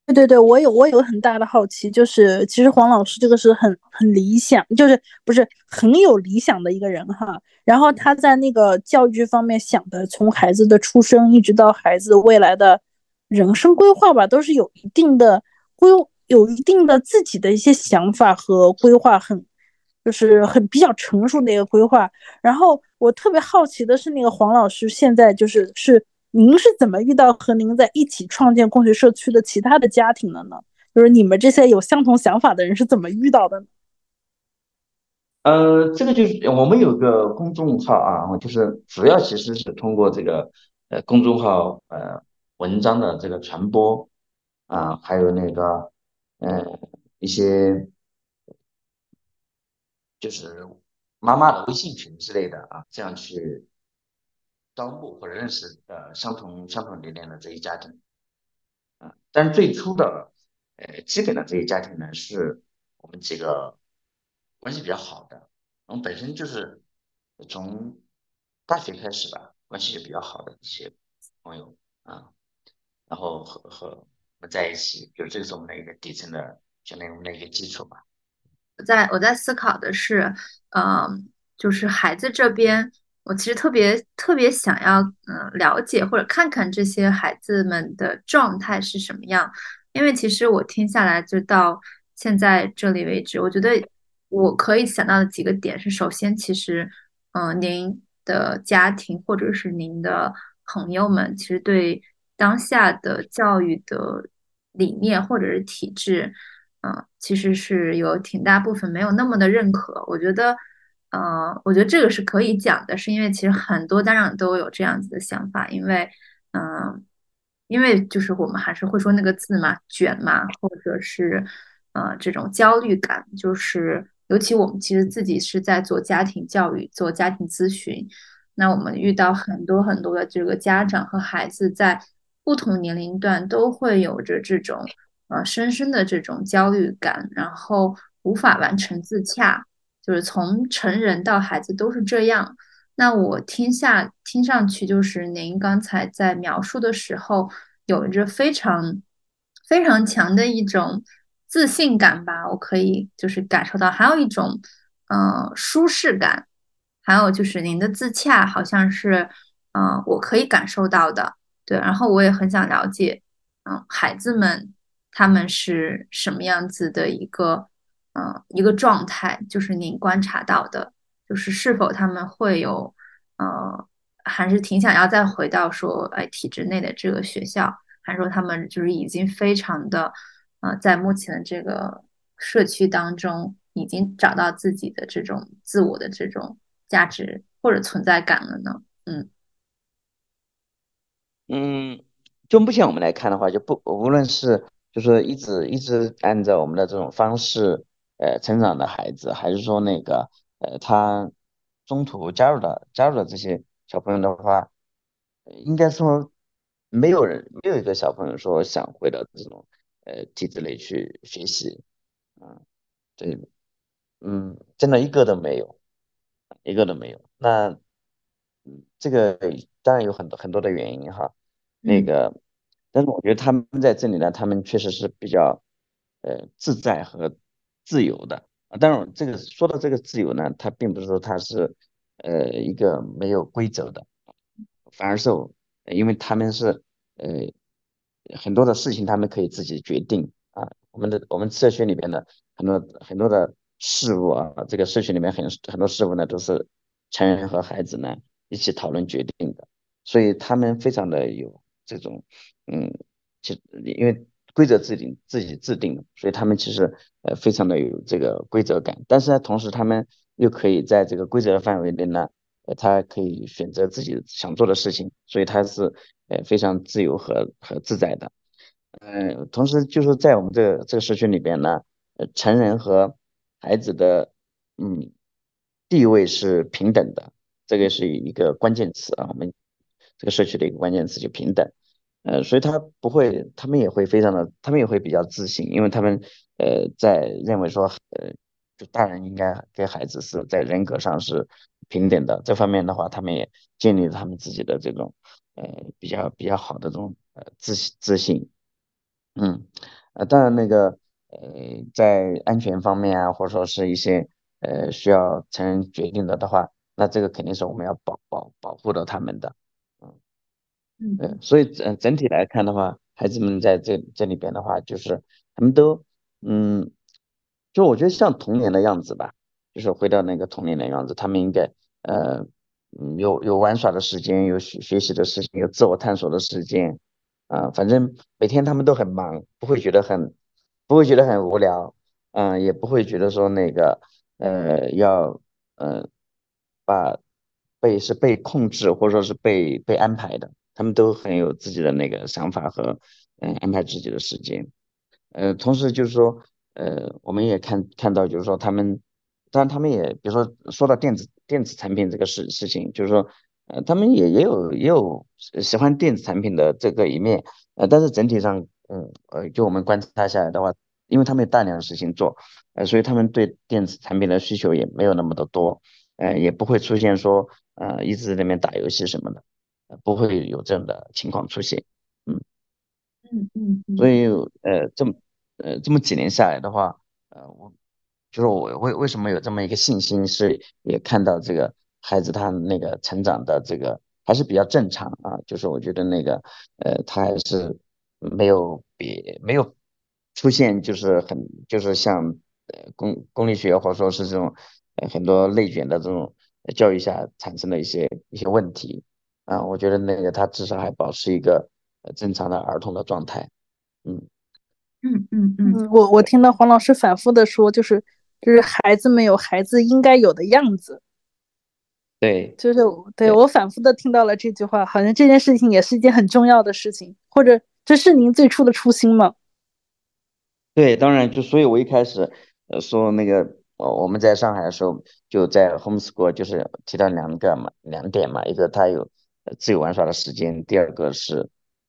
对对对，我有我有很大的好奇，就是其实黄老师这个是很很理想，就是不是很有理想的一个人哈。然后他在那个教育方面想的，从孩子的出生一直到孩子未来的人生规划吧，都是有一定的规，有一定的自己的一些想法和规划，很就是很比较成熟的一个规划。然后我特别好奇的是，那个黄老师现在就是是。您是怎么遇到和您在一起创建共学社区的其他的家庭的呢？就是你们这些有相同想法的人是怎么遇到的？呃，这个就是我们有个公众号啊，就是主要其实是通过这个呃公众号呃文章的这个传播啊，还有那个呃一些就是妈妈的微信群之类的啊，这样去。招募或者认识呃相同相同理念的这些家庭，啊，但是最初的呃基本的这些家庭呢，是我们几个关系比较好的，我们本身就是从大学开始吧，关系就比较好的一些朋友啊，然后和和我们在一起，就这个是我们的一个底层的，相当于我们的一个基础吧。我在我在思考的是，嗯，就是孩子这边。我其实特别特别想要，嗯，了解或者看看这些孩子们的状态是什么样，因为其实我听下来就到现在这里为止，我觉得我可以想到的几个点是：首先，其实，嗯，您的家庭或者是您的朋友们，其实对当下的教育的理念或者是体制，嗯，其实是有挺大部分没有那么的认可。我觉得。呃，我觉得这个是可以讲的，是因为其实很多家长都有这样子的想法，因为，嗯，因为就是我们还是会说那个字嘛，卷嘛，或者是呃这种焦虑感，就是尤其我们其实自己是在做家庭教育、做家庭咨询，那我们遇到很多很多的这个家长和孩子在不同年龄段都会有着这种呃深深的这种焦虑感，然后无法完成自洽，就是从成人到孩子都是这样。那我听下听上去就是您刚才在描述的时候，有着非常非常强的一种自信感吧，我可以就是感受到，还有一种嗯舒适感，还有就是您的自洽，好像是嗯我可以感受到的，对，然后我也很想了解，嗯孩子们他们是什么样子的一个嗯一个状态，就是您观察到的。就是是否他们会有，呃，还是挺想要再回到说，哎，体制内的这个学校，还是说他们就是已经非常的，呃，在目前的这个社区当中，已经找到自己的这种自我的这种价值或者存在感了呢？嗯嗯，就目前我们来看的话，就不无论是就是一直一直按照我们的这种方式，呃，成长的孩子，还是说那个。呃，他中途加入的加入的这些小朋友的话，应该说没有人没有一个小朋友说想回到这种呃体制内去学习，嗯，对，嗯，真的一个都没有，一个都没有。那嗯，这个当然有很多很多的原因哈，那个，但是我觉得他们在这里呢，他们确实是比较呃自在和自由的。啊，当然，这个说到这个自由呢，它并不是说它是，呃，一个没有规则的，反而是，因为他们是，呃，很多的事情他们可以自己决定啊。我们的我们社区里边的很多很多的事物啊，这个社区里面很很多事物呢，都是成人和孩子呢一起讨论决定的，所以他们非常的有这种，嗯，就因为。规则制定自己制定的，所以他们其实呃非常的有这个规则感，但是呢，同时他们又可以在这个规则的范围内呢，呃，他可以选择自己想做的事情，所以他是呃非常自由和和自在的。嗯，同时就是在我们这个这个社区里边呢，呃，成人和孩子的嗯地位是平等的，这个是一个关键词啊，我们这个社区的一个关键词就平等。呃，所以他不会，他们也会非常的，他们也会比较自信，因为他们呃在认为说，呃，就大人应该跟孩子是在人格上是平等的，这方面的话，他们也建立了他们自己的这种呃比较比较好的这种呃自自信，嗯，呃，当然那个呃在安全方面啊，或者说是一些呃需要成人决定的的话，那这个肯定是我们要保保保护到他们的。嗯，所以整整体来看的话，孩子们在这这里边的话，就是他们都，嗯，就我觉得像童年的样子吧，就是回到那个童年的样子，他们应该，呃，有有玩耍的时间，有学学习的时间，有自我探索的时间，啊，反正每天他们都很忙，不会觉得很，不会觉得很无聊，嗯，也不会觉得说那个，呃，要，呃，把被是被控制或者说是被被安排的。他们都很有自己的那个想法和嗯安排自己的时间，呃，同时就是说，呃，我们也看看到就是说他们，当然他们也比如说说到电子电子产品这个事事情，就是说，呃，他们也也有也有喜欢电子产品的这个一面，呃，但是整体上，嗯呃，就我们观察下来的话，因为他们有大量的事情做，呃，所以他们对电子产品的需求也没有那么的多，呃，也不会出现说，呃，一直在那边打游戏什么的。不会有这样的情况出现，嗯嗯嗯，所以呃这么呃这么几年下来的话，呃我就是我为为什么有这么一个信心，是也看到这个孩子他那个成长的这个还是比较正常啊，就是我觉得那个呃他还是没有比没有出现就是很就是像呃公公立学或者说是这种呃很多内卷的这种教育下产生的一些一些问题。啊，我觉得那个他至少还保持一个正常的儿童的状态，嗯。嗯嗯嗯，我我听到黄老师反复的说，就是就是孩子们有孩子应该有的样子，对，就是对我反复的听到了这句话，好像这件事情也是一件很重要的事情，或者这是您最初的初心吗？对，当然就所以，我一开始呃说那个我我们在上海的时候就在 homeschool，就是提到两个嘛两点嘛，一个他有自由玩耍的时间，第二个是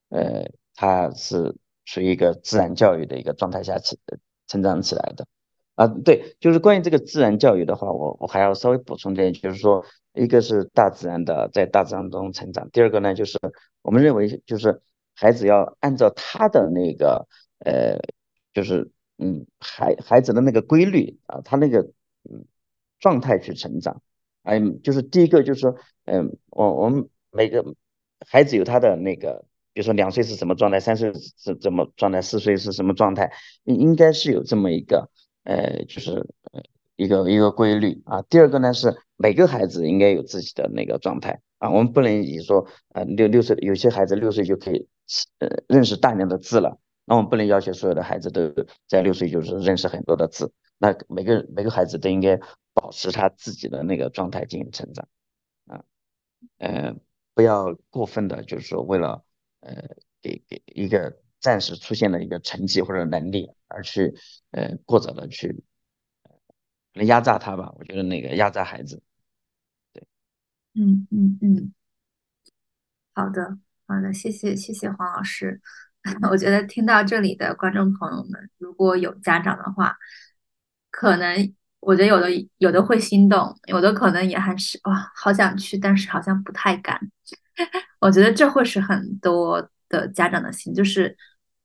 呃他是属于一个自然教育的一个状态下成成长起来的。啊，对，就是关于这个自然教育的话，我我还要稍微补充点，就是说，一个是大自然的，在大自然中成长，第二个呢，就是我们认为，就是孩子要按照他的那个，呃，就是嗯，孩孩子的那个规律啊，他那个嗯状态去成长，嗯，就是第一个就是说，嗯，我我们每个孩子有他的那个，比如说两岁是什么状态，三岁是怎么状态，四岁是什么状态，应该是有这么一个。呃，就是一个一个规律啊。第二个呢是每个孩子应该有自己的那个状态啊。我们不能以说呃六六岁有些孩子六岁就可以呃认识大量的字了，那我们不能要求所有的孩子都在六岁就是认识很多的字。那每个每个孩子都应该保持他自己的那个状态进行成长啊，呃，不要过分的，就是说为了呃给给一个。暂时出现的一个成绩或者能力，而去呃过早的去可能压榨他吧，我觉得那个压榨孩子，对，嗯嗯嗯，好的好的，谢谢谢谢黄老师，(laughs) 我觉得听到这里的观众朋友们，如果有家长的话，可能我觉得有的有的会心动，有的可能也还是哇好想去，但是好像不太敢，(laughs) 我觉得这会是很多。的家长的心，就是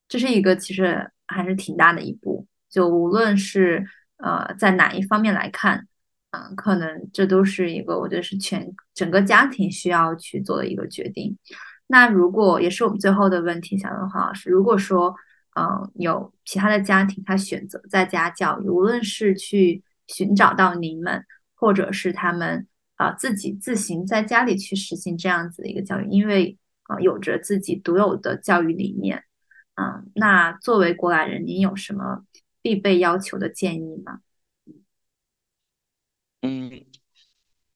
这是一个其实还是挺大的一步。就无论是呃在哪一方面来看，嗯，可能这都是一个我觉得是全整个家庭需要去做的一个决定。那如果也是我们最后的问题，想问黄老师，如果说嗯有其他的家庭他选择在家教育，无论是去寻找到您们，或者是他们啊自己自行在家里去实行这样子的一个教育，因为。啊，有着自己独有的教育理念，嗯，那作为过来人，您有什么必备要求的建议吗？嗯，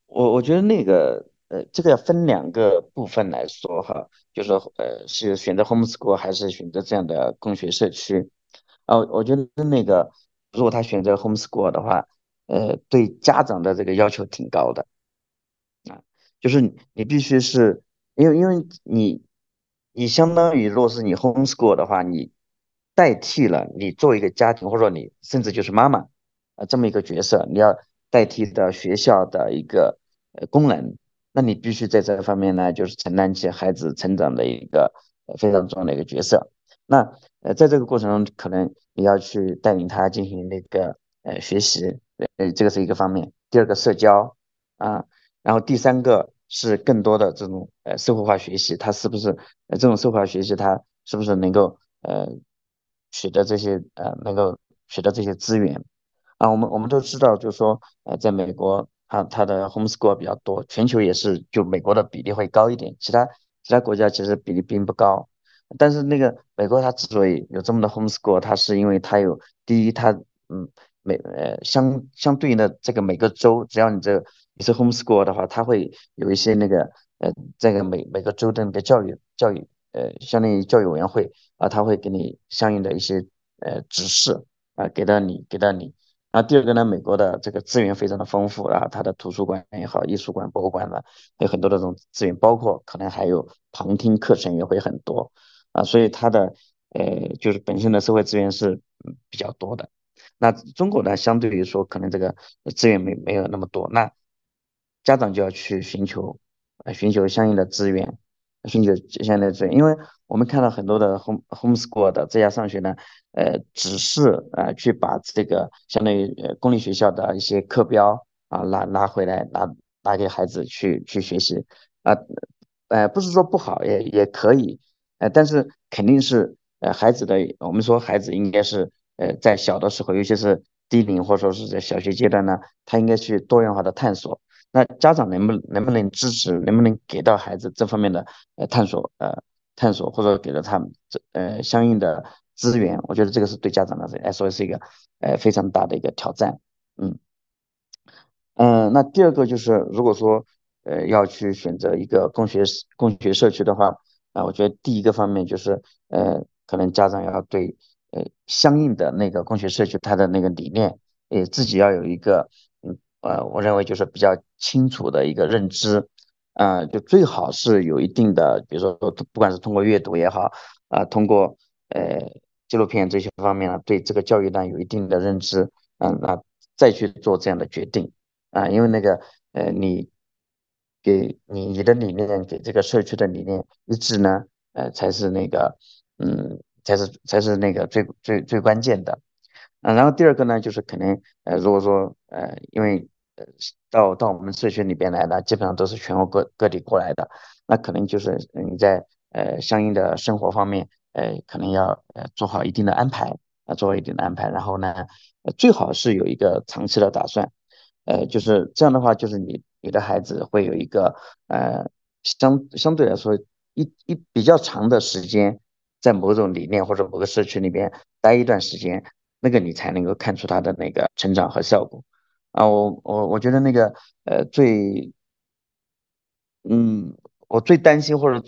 我我觉得那个呃，这个要分两个部分来说哈，就是呃，是选择 homeschool 还是选择这样的共学社区？啊，我觉得那个如果他选择 homeschool 的话，呃，对家长的这个要求挺高的，啊，就是你必须是。因为因为你，你相当于，如果是你 homeschool 的话，你代替了你作为一个家庭，或者说你甚至就是妈妈啊这么一个角色，你要代替的学校的一个呃功能，那你必须在这方面呢，就是承担起孩子成长的一个非常重要的一个角色。那呃在这个过程中，可能你要去带领他进行那个呃学习，呃这个是一个方面。第二个社交啊，然后第三个。是更多的这种呃社会化学习，他是不是呃这种社会化学习，他是不是能够呃取得这些呃能够取得这些资源啊？我们我们都知道，就是说呃在美国，它它的 homeschool 比较多，全球也是就美国的比例会高一点，其他其他国家其实比例并不高。但是那个美国它之所以有这么多 homeschool，它是因为它有第一，它嗯每呃相相对应的这个每个州，只要你这。你是 homeschool 的话，他会有一些那个呃，这个每每个州的那个教育教育呃，相当于教育委员会啊，他会给你相应的一些呃指示啊，给到你给到你。然后第二个呢，美国的这个资源非常的丰富啊，它的图书馆也好，艺术馆、博物馆呢，有很多的这种资源，包括可能还有旁听课程也会很多啊，所以它的呃就是本身的社会资源是比较多的。那中国呢，相对于说可能这个资源没没有那么多，那。家长就要去寻求，呃，寻求相应的资源，寻求相应的资源，因为我们看到很多的 home homeschool 的在家上学呢，呃，只是呃去把这个相当于公立学校的一些课标啊拿拿回来拿拿给孩子去去学习，啊，呃，不是说不好，也也可以，呃，但是肯定是呃孩子的，我们说孩子应该是呃在小的时候，尤其是低龄或者说是在小学阶段呢，他应该去多元化的探索。那家长能不能不能支持，能不能给到孩子这方面的呃探索呃探索，或者给了他们这呃相应的资源？我觉得这个是对家长来说是一个呃非常大的一个挑战。嗯嗯，那第二个就是，如果说呃要去选择一个共学共学社区的话，啊，我觉得第一个方面就是呃可能家长要对呃相应的那个工学社区它的那个理念呃自己要有一个，嗯呃，我认为就是比较清楚的一个认知，啊，就最好是有一定的，比如说不管是通过阅读也好，啊，通过呃纪录片这些方面呢，对这个教育呢有一定的认知，嗯，那再去做这样的决定，啊，因为那个呃你给你你的理念给这个社区的理念一致呢，呃，才是那个嗯。才是才是那个最最最关键的，嗯，然后第二个呢，就是肯定，呃，如果说，呃，因为，呃，到到我们社区里边来的，基本上都是全国各各地过来的，那可能就是你在，呃，相应的生活方面，呃，可能要，呃，做好一定的安排，啊，做好一定的安排，然后呢，最好是有一个长期的打算，呃，就是这样的话，就是你你的孩子会有一个，呃，相相对来说一一比较长的时间。在某种理念或者某个社区里边待一段时间，那个你才能够看出他的那个成长和效果啊！我我我觉得那个呃最，嗯，我最担心或者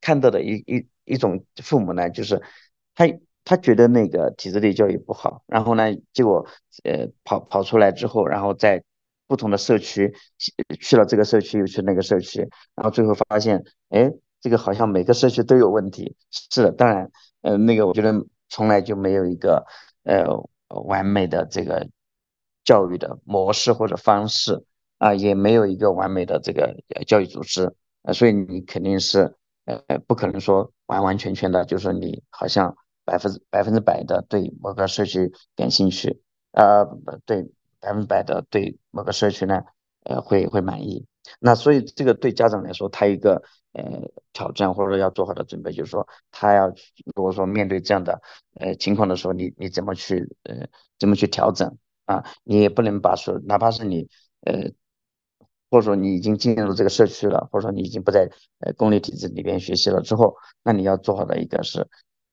看到的一一一种父母呢，就是他他觉得那个体制内教育不好，然后呢，结果呃跑跑出来之后，然后在不同的社区去了这个社区又去那个社区，然后最后发现，哎。这个好像每个社区都有问题，是的，当然，呃，那个我觉得从来就没有一个呃完美的这个教育的模式或者方式啊，也没有一个完美的这个教育组织啊，所以你肯定是呃不可能说完完全全的，就是你好像百分之百分之百的对某个社区感兴趣啊，对百分之百的对某个社区呢呃会会满意，那所以这个对家长来说，他一个。呃，挑战或者要做好的准备，就是说，他要如果说面对这样的呃情况的时候，你你怎么去呃怎么去调整啊？你也不能把说，哪怕是你呃，或者说你已经进入这个社区了，或者说你已经不在呃公立体制里边学习了之后，那你要做好的一个是，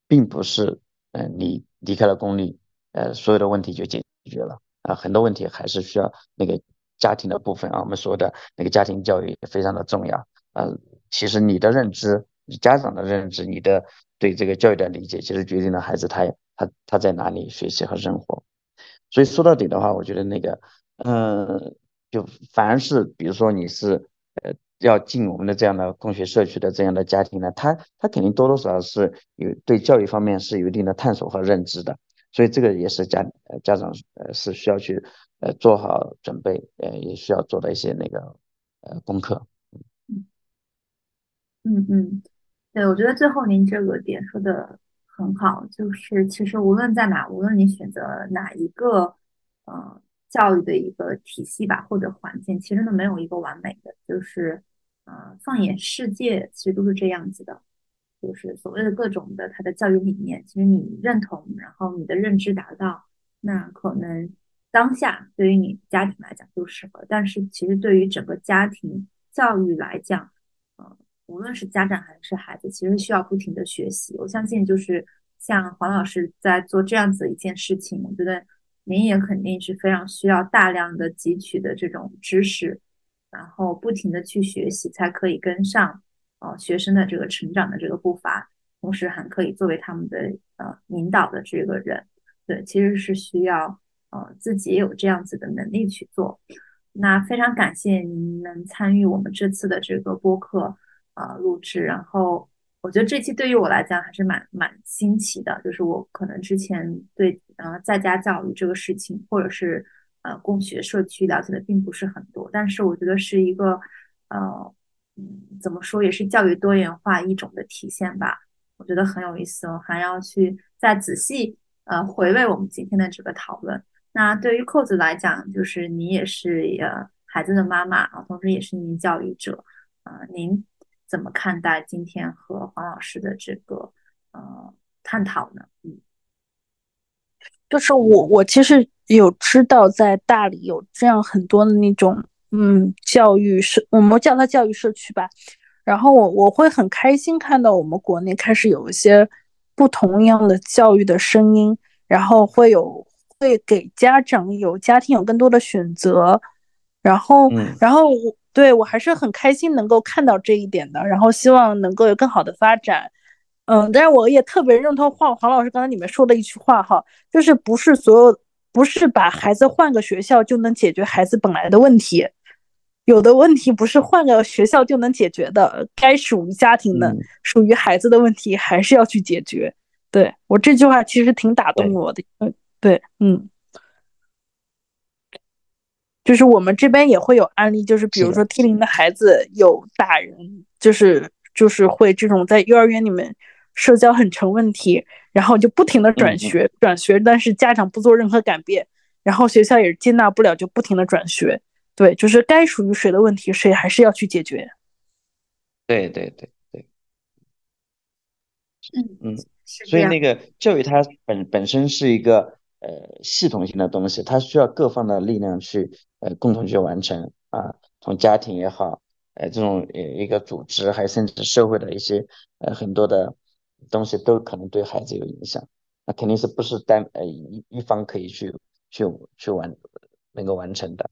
并不是呃你离开了公立，呃所有的问题就解决了啊，很多问题还是需要那个家庭的部分啊，我们说的那个家庭教育也非常的重要啊。其实你的认知，你家长的认知，你的对这个教育的理解，其实决定了孩子他他他在哪里学习和生活。所以说到底的话，我觉得那个，嗯，就凡是比如说你是呃要进我们的这样的共学社区的这样的家庭呢，他他肯定多多少少是有对教育方面是有一定的探索和认知的。所以这个也是家家长呃是需要去呃做好准备，呃也需要做的一些那个呃功课。嗯嗯，对，我觉得最后您这个点说的很好，就是其实无论在哪，无论你选择哪一个呃教育的一个体系吧，或者环境，其实都没有一个完美的。就是呃，放眼世界，其实都是这样子的，就是所谓的各种的它的教育理念，其实你认同，然后你的认知达到，那可能当下对于你家庭来讲就适合，但是其实对于整个家庭教育来讲，无论是家长还是孩子，其实需要不停的学习。我相信，就是像黄老师在做这样子一件事情，我觉得您也肯定是非常需要大量的汲取的这种知识，然后不停的去学习，才可以跟上呃学生的这个成长的这个步伐，同时还可以作为他们的呃引导的这个人。对，其实是需要呃自己有这样子的能力去做。那非常感谢您能参与我们这次的这个播客。啊，录制，然后我觉得这期对于我来讲还是蛮蛮新奇的，就是我可能之前对呃在家教育这个事情，或者是呃共学社区了解的并不是很多，但是我觉得是一个呃嗯怎么说也是教育多元化一种的体现吧，我觉得很有意思，我还要去再仔细呃回味我们今天的这个讨论。那对于扣子来讲，就是你也是呃孩子的妈妈啊，同时也是一名教育者啊，您。怎么看待今天和黄老师的这个呃探讨呢？嗯，就是我我其实有知道在大理有这样很多的那种嗯教育社，我们叫它教育社区吧。然后我我会很开心看到我们国内开始有一些不同样的教育的声音，然后会有会给家长有家庭有更多的选择，然后然后我。对我还是很开心能够看到这一点的，然后希望能够有更好的发展。嗯，但是我也特别认同黄黄老师刚才你们说的一句话哈，就是不是所有不是把孩子换个学校就能解决孩子本来的问题，有的问题不是换个学校就能解决的，该属于家庭的、属于孩子的问题还是要去解决。对我这句话其实挺打动我的，嗯，对，嗯，就是我们这边也会有案例，就是比如说 T 零的孩子有打人，就是就是会这种在幼儿园里面社交很成问题。然后就不停的转学，转学，但是家长不做任何改变，然后学校也接纳不了，就不停的转学。对，就是该属于谁的问题，谁还是要去解决。对对对对。嗯嗯，所以那个教育它本本身是一个呃系统性的东西，它需要各方的力量去呃共同去完成啊，从家庭也好，呃这种呃一个组织，还甚至社会的一些呃很多的。东西都可能对孩子有影响，那肯定是不是单呃一一方可以去去去完能够完成的。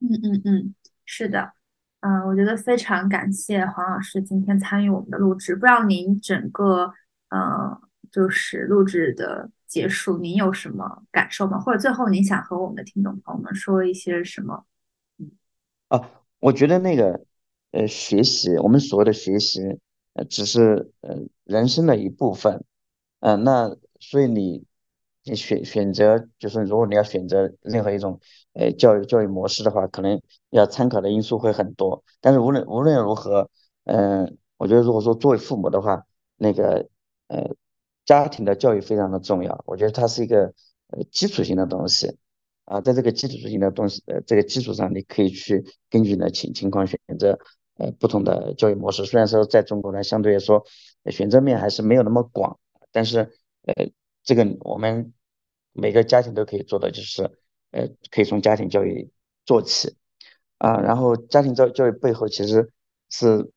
嗯嗯嗯，是的，嗯，我觉得非常感谢黄老师今天参与我们的录制。不知道您整个呃就是录制的结束，您有什么感受吗？或者最后您想和我们的听众朋友们说一些什么？嗯，啊，我觉得那个呃学习，我们所谓的学习。呃，只是呃人生的一部分，嗯，那所以你你选选择就是如果你要选择任何一种呃教育教育模式的话，可能要参考的因素会很多。但是无论无论如何，嗯，我觉得如果说作为父母的话，那个呃家庭的教育非常的重要。我觉得它是一个呃基础性的东西啊，在这个基础性的东西呃这个基础上，你可以去根据你的情情况选择。呃，不同的教育模式，虽然说在中国呢，相对来说选择面还是没有那么广，但是呃，这个我们每个家庭都可以做的，就是呃，可以从家庭教育做起啊，然后家庭教教育背后其实是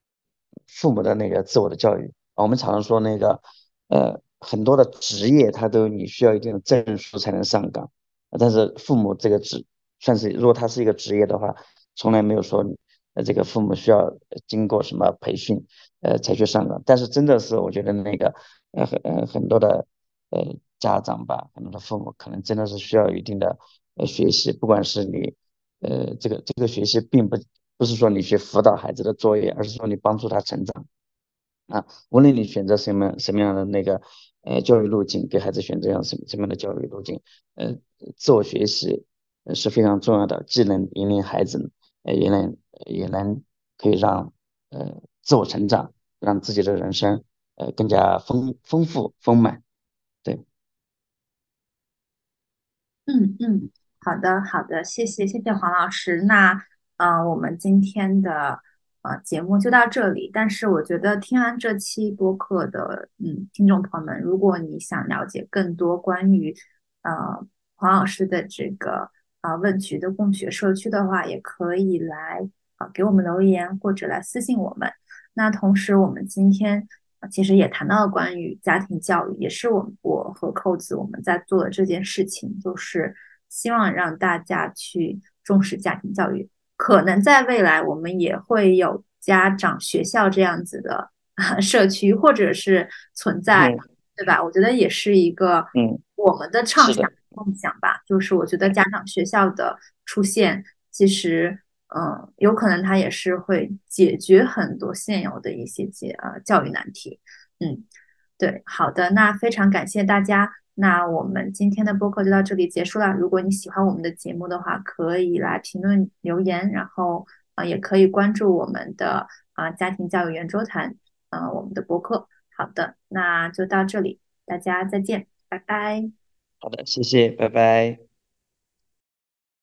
父母的那个自我的教育。我们常常说那个呃，很多的职业他都你需要一定的证书才能上岗，但是父母这个职算是如果他是一个职业的话，从来没有说。呃，这个父母需要经过什么培训，呃，才去上岗。但是真的是，我觉得那个，呃，很呃很多的，呃，家长吧，很多的父母可能真的是需要一定的呃学习。不管是你，呃，这个这个学习，并不不是说你去辅导孩子的作业，而是说你帮助他成长。啊，无论你选择什么什么样的那个，呃，教育路径，给孩子选择样什什么样的教育路径，呃，自我学习是非常重要的，既能引领孩子，呃，也能。也能可以让呃自我成长，让自己的人生呃更加丰丰富丰满，对。嗯嗯，好的好的，谢谢谢谢黄老师。那呃我们今天的啊节目就到这里。但是我觉得听完这期播客的嗯听众朋友们，如果你想了解更多关于呃黄老师的这个啊问渠的共学社区的话，也可以来。啊，给我们留言或者来私信我们。那同时，我们今天其实也谈到了关于家庭教育，也是我我和扣子我们在做的这件事情，就是希望让大家去重视家庭教育。可能在未来，我们也会有家长学校这样子的 (laughs) 社区，或者是存在，对吧？我觉得也是一个嗯我们的畅想梦想吧。就是我觉得家长学校的出现，其实。嗯，有可能它也是会解决很多现有的一些解呃教育难题。嗯，对，好的，那非常感谢大家。那我们今天的播客就到这里结束了。如果你喜欢我们的节目的话，可以来评论留言，然后啊也可以关注我们的啊家庭教育圆桌谈啊我们的播客。好的，那就到这里，大家再见，拜拜。好的，谢谢，拜拜。